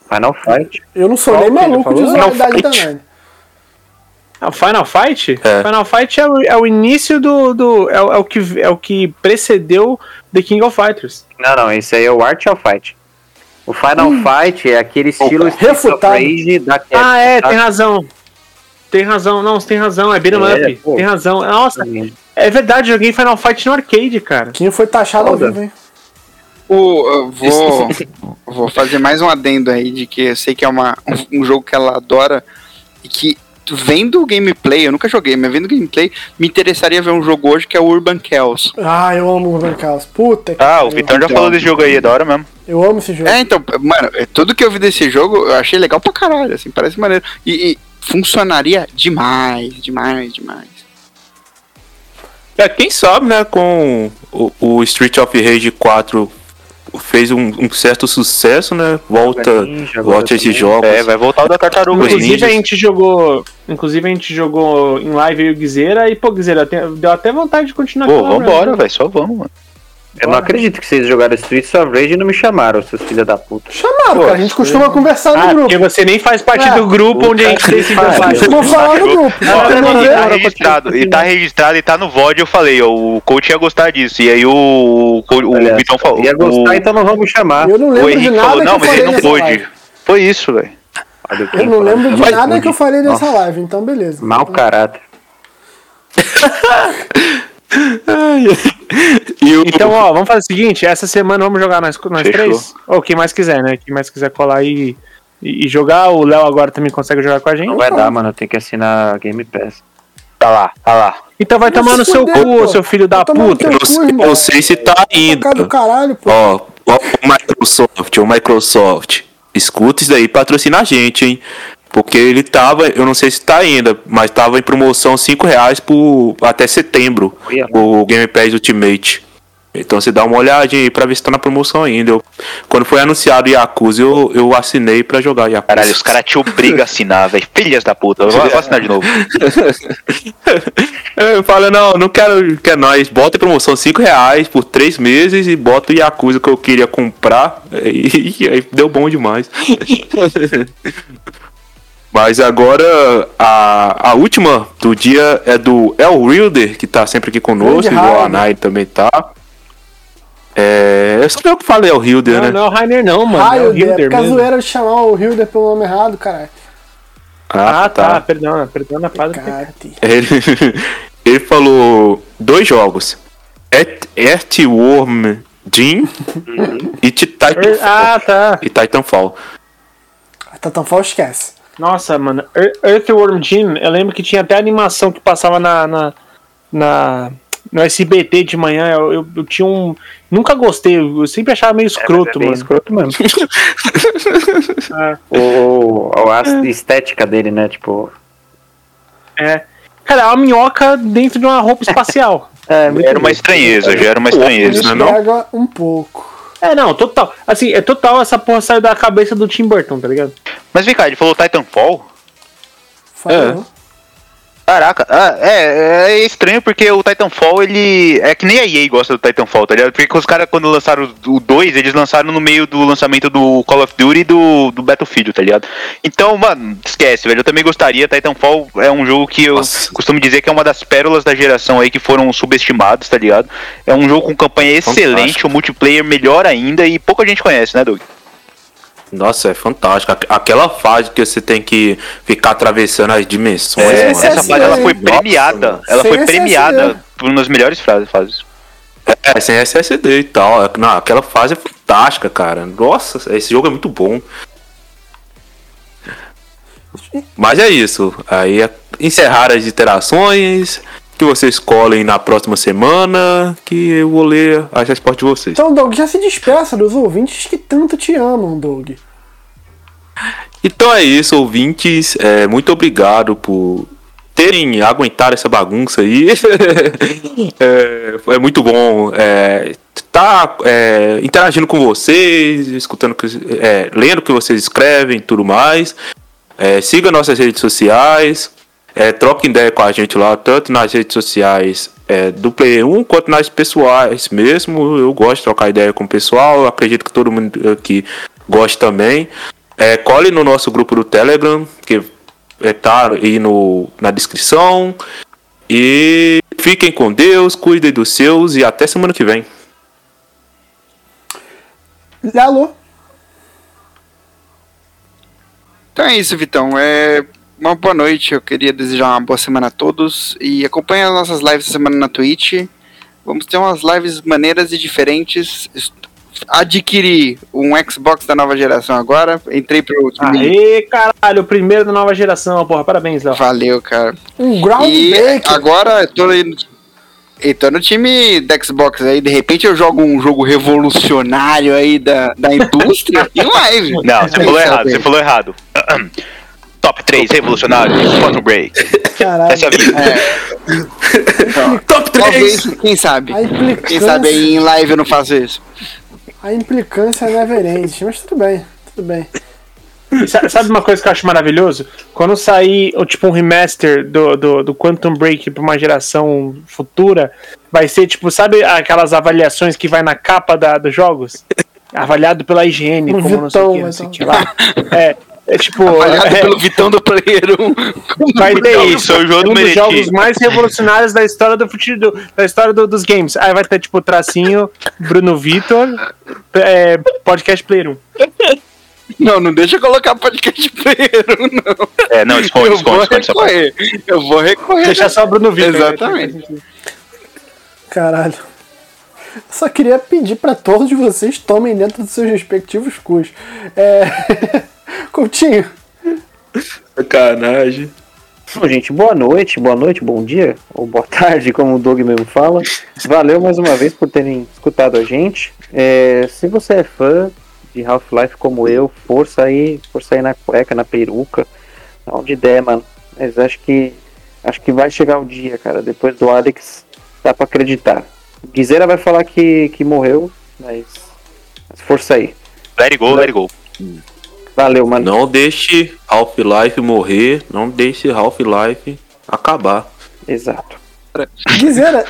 Final Fight. Eu não sou Qual nem maluco de usar a Final idade. Nine. Ah, o Final Fight? É. Final Fight é o, é o início do. do é, o- é o que, é o que precedeu The King of Fighters. Não, não, esse aí é o Art of Fight. O Final Fight é aquele estilo of refutado. Da Capcom. Ah, é, tá? tem razão. Tem razão, não, você tem razão, é beat'em É, up. pô. Tem razão. Nossa, é verdade, joguei Final Fight no arcade, cara. Quem foi taxado ao Foda. vivo, hein? O, eu vou, vou fazer mais um adendo aí de que eu sei que é uma, um, um jogo que ela adora e que vendo o gameplay, eu nunca joguei, mas vendo o gameplay, me interessaria ver um jogo hoje que é o Urban Chaos. Ah, eu amo o Urban Chaos. Puta que Ah, o. Vitão já falou desse jogo aí, é da hora mesmo. Eu amo esse jogo. É, então, mano, é, tudo que eu vi desse jogo eu achei legal pra caralho, assim, parece maneiro. E, e funcionaria demais, demais, demais. É, quem sabe, né, com o, o Street of Rage 4 fez um, um certo sucesso, né? Volta, Ninja, volta esses também. jogos. É, vai voltar o da Tartaruga Inclusive ninjas. a gente jogou. Inclusive a gente jogou em live eu e o Guizeira e, pô, Guizeira, deu até vontade de continuar Pô, aquela vambora, velho, só vamos, mano. Eu não acredito que vocês jogaram Streets of Rage e não me chamaram, seus filhos da puta. Chamaram, cara. A gente costuma conversar no Ah, grupo. porque você nem faz parte É. do grupo onde a gente pariu. debate. Vou falar no grupo. Ó, Você não e tá registrado, e tá registrado e tá no VOD, eu falei, ó, o coach ia gostar disso. E aí o, o, o Aliás, Vitão falou. Ia gostar, o, então não vamos chamar. Eu não o lembro de Henrique nada falou, que não, eu mas falei ele não nessa pôde. live. Foi isso, velho. O Eu não lembro de nada que eu falei nessa live, então beleza. Mau caráter. E Então, ó, vamos fazer o seguinte: essa semana vamos jogar nós, nós Fechou. três? Ou quem mais quiser, né? Quem mais quiser colar aí e, e jogar. O Léo agora também consegue jogar com a gente. Não vai dar, mano. Tem que assinar Game Pass. Tá lá, tá lá. Então vai tomar no seu cu, pô. seu filho da puta. eu cu, irmão. não sei se tá Cara do ainda. caralho, pô. Ó, ó, o Microsoft, o Microsoft. Escuta isso daí, patrocina a gente, hein? Porque ele tava, eu não sei se tá ainda, mas tava em promoção 5 reais por, até setembro, o Game Pass Ultimate. Então você dá uma olhadinha aí pra ver se tá na promoção ainda. Eu- quando foi anunciado Yakuza, eu, eu assinei pra jogar Yakuza. Caralho, os caras te obrigam a assinar, velho. Filhas da puta. Eu vou, vou assinar de novo. Eu falo, não, não quero, quer nós. Bota em promoção 5 reais por 3 meses e bota o Yakuza que eu queria comprar. E, e aí deu bom demais. Mas agora a, a última do dia é do El Wilder, que tá sempre aqui conosco, Grande e o. Anai também tá. É, eu só eu que falei El Wilder, Não, né? não é o Rainer, não, mano. é o Hilder, Hilder mesmo. zoeira de chamar o Hilder pelo nome errado, caralho. Ah, tá. Perdão, perdão na padre. Cate. Ele, ele falou dois jogos: Earth- Earthworm Jim e Titanfall. Ah, tá. E Titanfall. Titanfall esquece. Nossa, mano. Ear- Earthworm Jim, eu lembro que tinha até animação que passava na. na, na- no SBT de manhã. Eu, eu, eu tinha um. Nunca gostei, eu sempre achava meio escroto, é bem mano. escroto mesmo. Ah, o, o- a estética dele, né? Tipo. é. Cara, é uma minhoca dentro de uma roupa espacial. É, Era uma estranheza, já era uma estranheza. Não? pega um pouco. É, não, total. Assim, é total essa porra saiu da cabeça do Tim Burton, tá ligado? Mas vem cá, ele falou Titanfall? Falou. Caraca, ah, é, é estranho porque o Titanfall, ele. É que nem a EA gosta do Titanfall, tá ligado? Porque os caras, quando lançaram o 2, eles lançaram no meio do lançamento do Call of Duty e do, do Battlefield, tá ligado? Então, mano, esquece, velho. Eu também gostaria. Titanfall é um jogo que eu Nossa. costumo dizer que é uma das pérolas da geração aí que foram subestimados, tá ligado? É um jogo com campanha excelente, Fantástico. o multiplayer melhor ainda e pouca gente conhece, né, Doug? Nossa, é fantástico. Aqu- Aquela fase que você tem que ficar atravessando as dimensões. É, essa fase ela né? foi Nossa, premiada. mano. Ela foi SSD. premiada por uma das melhores frases, fases. É, sem SSD e tal. Não, aquela fase é fantástica, cara. Nossa, esse jogo é muito bom. Mas é isso. Aí é encerrar as interações. Que vocês escolhem na próxima semana. Que eu vou ler as respostas de vocês. Então, Doug, já se despeça dos ouvintes que tanto te amam, Doug. Então é isso, ouvintes. É, muito obrigado por terem aguentado essa bagunça aí. é, é muito bom estar interagindo com vocês, escutando, o que- é, lendo o que vocês escrevem e tudo mais. É, siga nossas redes sociais. É, troque ideia com a gente lá, tanto nas redes sociais é, do Play 1 quanto nas pessoais mesmo. Eu gosto de trocar ideia com o pessoal. Acredito que todo mundo aqui gosta também. É, cole no nosso grupo do Telegram, que é, tá aí no, na descrição. E fiquem com Deus, cuidem dos seus e até semana que vem. Alô? Então é isso, Vitão. É uma boa noite. Eu queria desejar uma boa semana a todos. E acompanhe as nossas lives essa semana na Twitch. Vamos ter umas lives maneiras e diferentes. Adquiri um Xbox da nova geração agora. Entrei pro time. Aê, caralho, o primeiro da nova geração, porra. Parabéns, Léo. Valeu, cara. Um E groundbreaker. agora eu tô eu tô no time da Xbox aí. De repente eu jogo um jogo revolucionário aí da, da indústria em live. Não, você falou errado, você falou errado. Top 3 revolucionários, Quantum Break. Caralho. Essa é a vida. Top Talvez, quem sabe? Implicância, Quem sabe aí em live eu não faço isso. a implicância never ends. Mas tudo bem, tudo bem. E sa- Sabe uma coisa que eu acho maravilhoso? Quando sair o tipo um remaster do, do, do Quantum Break pra uma geração futura, vai ser tipo, sabe aquelas avaliações que vai na capa da, dos jogos? Avaliado pela higiene, Um como não sei o que, Vitão, não sei o que lá. É, é tipo. Avaliado é, pelo Vitão do Player 1. vai ter isso. São João do um dos jogos mais revolucionários da história do fute- do- da história do- dos games. Aí vai ter tipo tracinho, Bruno Vitor, é, podcast Player 1. Não, não deixa eu colocar podcast Player 1, não. É, não, esconde, eu esconde, vou esconde recorrer. Eu vou recorrer. Deixa só Bruno Vitor. né? Exatamente. Caralho. Eu só queria pedir pra todos vocês tomem dentro dos seus respectivos cus. É... Coutinho, Sacanagem. Bom, gente, boa noite, boa noite, bom dia, ou boa tarde, como o Doug mesmo fala. Valeu mais uma vez por terem escutado a gente. É, se você é fã de Half-Life como eu, força aí, força aí na cueca, na peruca, Mal de ideia, mano. Mas acho que. Acho que vai chegar o dia, cara. Depois do Alex, dá pra acreditar. Guizeira vai falar que, que morreu, mas. mas força aí. Let it go, let it go. Valeu, mano. Não deixe Half-Life morrer, não deixe Half-Life acabar. Exato. Guizeira,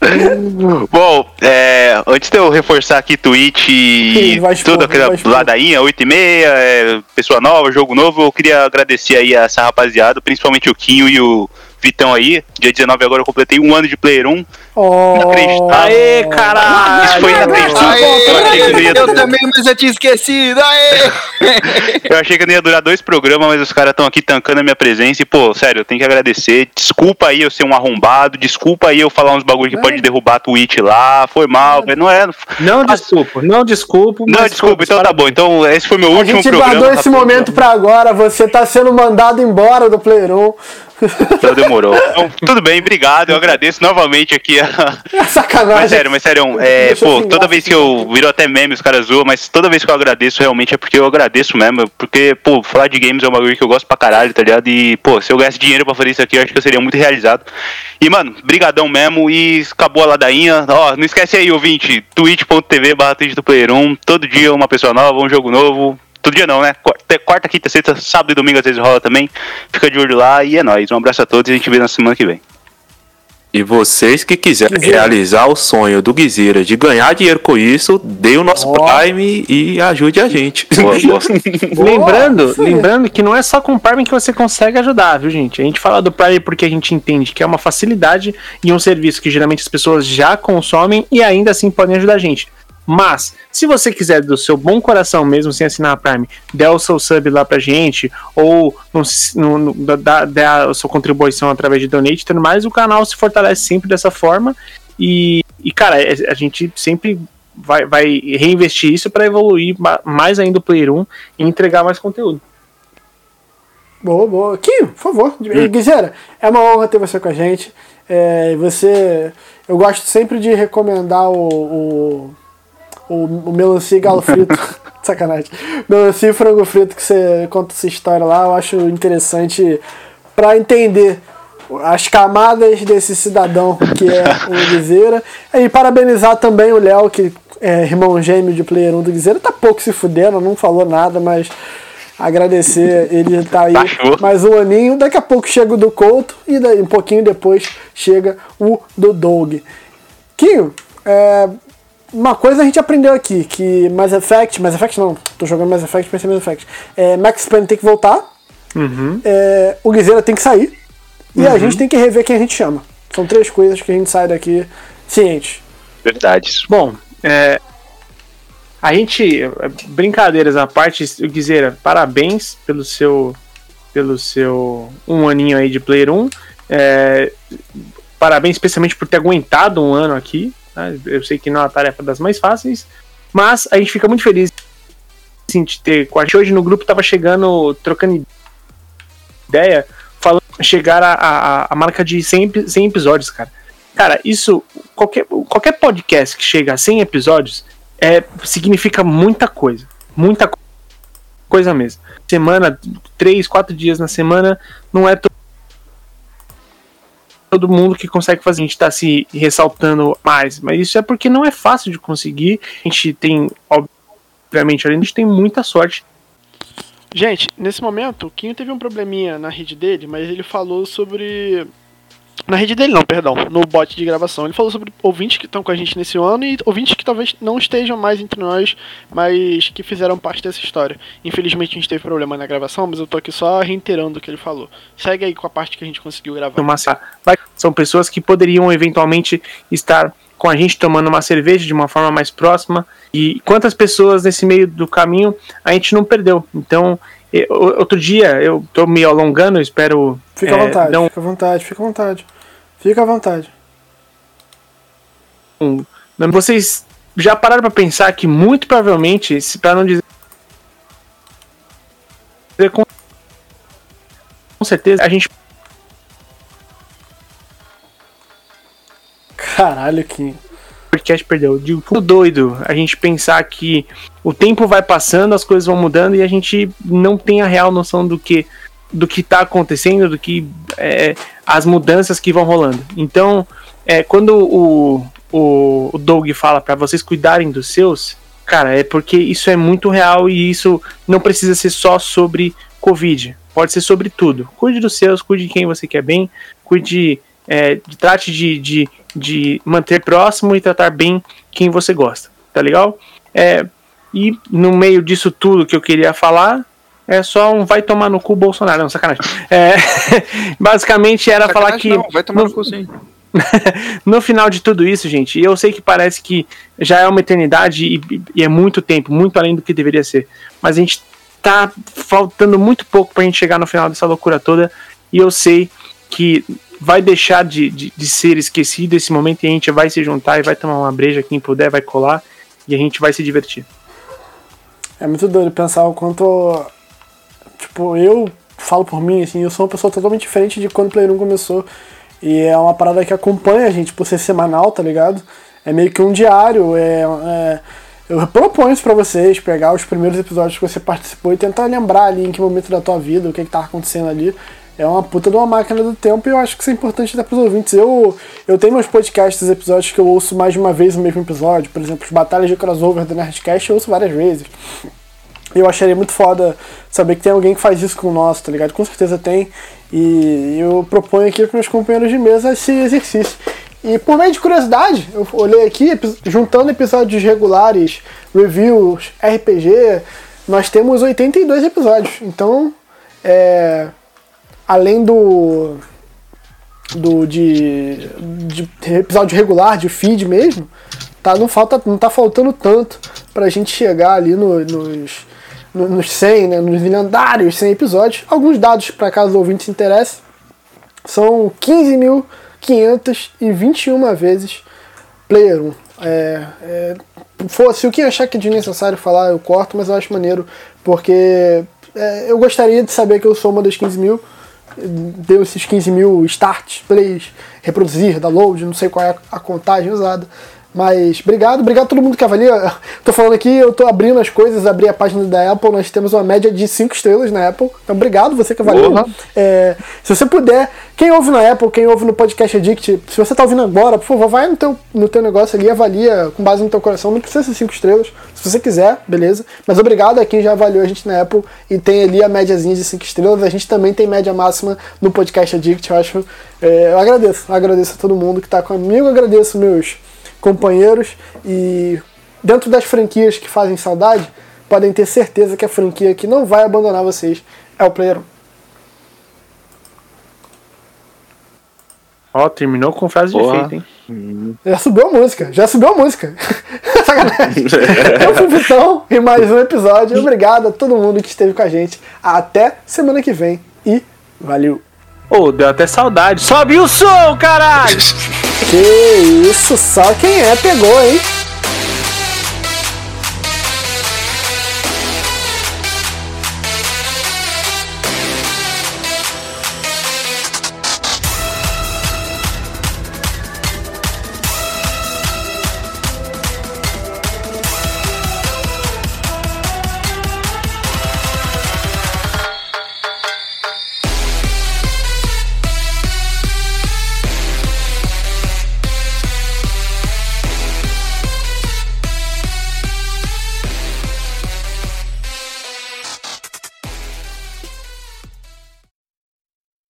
Bom, é, antes de eu reforçar aqui Twitch e tudo aquela ladainha, 8 e meia, é, pessoa nova, jogo novo, eu queria agradecer aí a essa rapaziada, principalmente o Quinho e o Vitão aí. Dia 19 agora eu completei um ano de Player 1. Oh, Inacreditável. Aê, caralho! Isso foi inacreditável. Eu achei que não ia eu também, mas eu tinha esquecido. Aê! Eu achei que não ia durar dois programas, mas os caras estão aqui tancando a minha presença. E, pô, sério, eu tenho que agradecer. Desculpa aí eu ser um arrombado. Desculpa aí eu falar uns bagulho que Vai. pode derrubar a Twitch lá. Foi mal, velho. Não é. Não desculpo, não desculpo. Não, mas desculpa, então tá bom. Então, esse foi meu A último gente programa. guardou esse rapaz. momento pra agora. Você tá sendo mandado embora do Player 1. Então demorou. Então, tudo bem, obrigado. Eu agradeço novamente aqui a. É sacanagem. Mas sério, mas sério, é, pô, toda vez que eu virou até meme, os caras zoam, mas toda vez que eu agradeço, realmente é porque eu agradeço mesmo. Porque, pô, falar de games é um bagulho que eu gosto pra caralho, tá ligado? E, pô, se eu ganhasse dinheiro pra fazer isso aqui, eu acho que eu seria muito realizado. E, mano, brigadão mesmo. E acabou a ladainha. Ó, não esquece aí, ouvinte, twitch.tv barra do Player 1. Todo dia uma pessoa nova, um jogo novo. Todo dia não, né? Quarta, quarta, quinta, sexta, sábado e domingo às vezes rola também. Fica de olho lá e é nóis. Um abraço a todos e a gente vê na semana que vem. E vocês que quiserem realizar o sonho do Guizeira de ganhar dinheiro com isso, dê o nosso Ó. Prime e ajude a gente. Boa, boa. Lembrando, aí. lembrando que não é só com o Prime que você consegue ajudar, viu, gente? A gente fala do Prime porque a gente entende que é uma facilidade e um serviço que geralmente as pessoas já consomem e ainda assim podem ajudar a gente. Mas, se você quiser do seu bom coração mesmo, sem assinar a Prime, der o seu sub lá pra gente, ou no, no, a sua contribuição através de donate tudo mais, o canal se fortalece sempre dessa forma. E, e cara, é- a gente sempre vai, vai reinvestir isso para evoluir ma- mais ainda o Player 1 e entregar mais conteúdo. Boa, boa. Kim, por favor. Hum. Guizera, é uma honra ter você com a gente. É, você. Eu gosto sempre de recomendar o. o, o, o melancia e galo frito. Sacanagem. Melancia e frango frito que você conta essa história lá. Eu acho interessante para entender as camadas desse cidadão que é o Guizeira. E parabenizar também o Léo, que é irmão gêmeo de Player 1 do Guizeira. Tá pouco se fudendo, não falou nada, mas agradecer. Ele tá aí Baixou. mais um aninho. Daqui a pouco chega o do Couto e daí um pouquinho depois chega o do Doug. Quinho, é, uma coisa a gente aprendeu aqui, que Mass Effect, Mass Effect não, tô jogando Mass Effect, pensei em Mass Effect. É, Max Payne tem que voltar, é, o Guizeira tem que sair e a gente tem que rever quem a gente chama. São três coisas que a gente sai daqui ciente. Verdades. Bom, é, a gente, brincadeiras à parte, o Guizeira, parabéns pelo seu, pelo seu um aninho aí de Player 1. É, parabéns especialmente por ter aguentado um ano aqui. Tá? Eu sei que não é uma tarefa das mais fáceis, mas a gente fica muito feliz assim, de ter com a gente hoje no grupo tava chegando, trocando ideia, falando chegar a, a, a marca de 100, epi- 100 episódios, cara. Cara, isso, qualquer, qualquer podcast que chega a 100 episódios é, significa muita coisa. Muita co- coisa mesmo. Semana, três, quatro dias na semana, não é todo mundo que consegue fazer. A gente tá se ressaltando mais, mas isso é porque não é fácil de conseguir. A gente tem, obviamente, a gente tem muita sorte Gente, nesse momento, o Quinho teve um probleminha na rede dele, mas ele falou sobre. Na rede dele não, perdão, no bot de gravação. Ele falou sobre ouvintes que estão com a gente nesse ano e ouvintes que talvez não estejam mais entre nós, mas que fizeram parte dessa história. Infelizmente a gente teve problema na gravação, mas eu tô aqui só reiterando o que ele falou. Segue aí com a parte que a gente conseguiu gravar. vai- são pessoas que poderiam eventualmente estar com a gente tomando uma cerveja de uma forma mais próxima e quantas pessoas nesse meio do caminho a gente não perdeu então outro dia eu tô me alongando espero Fica à é, vontade, não fica à vontade, fica à vontade. Fica à vontade. não- vocês já pararam pra pensar que muito provavelmente se para não dizer com com certeza a gente Caralho, Kim. Podcast perdeu. De tudo doido a gente pensar que o tempo vai passando, as coisas vão mudando e a gente não tem a real noção do que do que está acontecendo, do que é, as mudanças que vão rolando. Então, é, quando o, o, o Doug fala para vocês cuidarem dos seus, cara, é porque isso é muito real e isso não precisa ser só sobre Covid. Pode ser sobre tudo. Cuide dos seus, cuide de quem você quer bem, cuide, é, trate de, de, de manter próximo e tratar bem quem você gosta. Tá legal? É, e no meio disso tudo que eu queria falar, é só um vai tomar no cu Bolsonaro, não, sacanagem. É, basicamente era Sacanagem falar que. Não, vai tomar no, no cu sim. no final de tudo isso, gente, eu sei que parece que já é uma eternidade e, e é muito tempo, muito além do que deveria ser. Mas a gente tá faltando muito pouco pra gente chegar no final dessa loucura toda. E eu sei que vai deixar de, de, de ser esquecido esse momento e a gente vai se juntar e vai tomar uma breja, quem puder vai colar e a gente vai se divertir. É muito doido pensar o quanto. Tipo, eu falo por mim, assim, eu sou uma pessoa totalmente diferente de quando o Play 1 começou. E é uma parada que acompanha a gente por ser semanal, tá ligado? É meio que um diário. É, é, eu proponho isso pra vocês, pegar os primeiros episódios que você participou e tentar lembrar ali em que momento da tua vida, o que, que acontecendo ali. É uma puta de uma máquina do tempo e eu acho que isso é importante até pros ouvintes. Eu, eu tenho meus podcasts, episódios que eu ouço mais de uma vez o mesmo episódio. Por exemplo, as batalhas de crossover do Nerdcast eu ouço várias vezes. Eu acharia muito foda saber que tem alguém que faz isso com o nosso, tá ligado? Com certeza tem. E eu proponho aqui para meus companheiros de mesa esse exercício. E por meio de curiosidade, eu olhei aqui, juntando episódios regulares, reviews, RPG, nós temos 82 episódios. Então, é, além do do de, de episódio regular, de feed mesmo, tá, não, falta, não tá faltando tanto pra gente chegar ali no- nos, no- nos 100, né, nos lendários 100 episódios. Alguns dados para caso o ouvinte se interesse. São 15.521 vezes Player 1. É, é, fosse o que achar que é desnecessário falar, eu corto, mas eu acho maneiro, porque é, eu gostaria de saber que eu sou uma das 15 mil. Deu esses 15 mil starts, plays, reproduzir, download, não sei qual é a contagem usada. Mas obrigado, obrigado a todo mundo que avalia. Tô falando aqui, eu tô abrindo as coisas, abri a página da Apple, nós temos uma média de 5 estrelas na Apple. Então obrigado você que avaliou. Porra. É, se você puder, quem ouve na Apple, quem ouve no Podcast Addict, se você tá ouvindo agora, por favor, vai no teu, no teu negócio ali e avalia com base no teu coração. Não precisa ser 5 estrelas. Se você quiser, beleza. Mas obrigado a quem já avaliou a gente na Apple e tem ali a médiazinha de 5 estrelas. A gente também tem média máxima no Podcast Addict. Eu acho. é, eu agradeço. Eu agradeço a todo mundo que tá comigo. Eu agradeço meus companheiros e dentro das franquias que fazem saudade, podem ter certeza que a franquia que não vai abandonar vocês é o Player 1. Ó, terminou com frase de Porra. efeito, hein? Já subiu a música, já subiu a música. Sacanagem. Eu fui o Vitão e mais um episódio. Obrigado a todo mundo que esteve com a gente. Até semana que vem e valeu. Ô, deu até saudade. Sobe o som, caralho! Que isso, só quem é pegou, hein?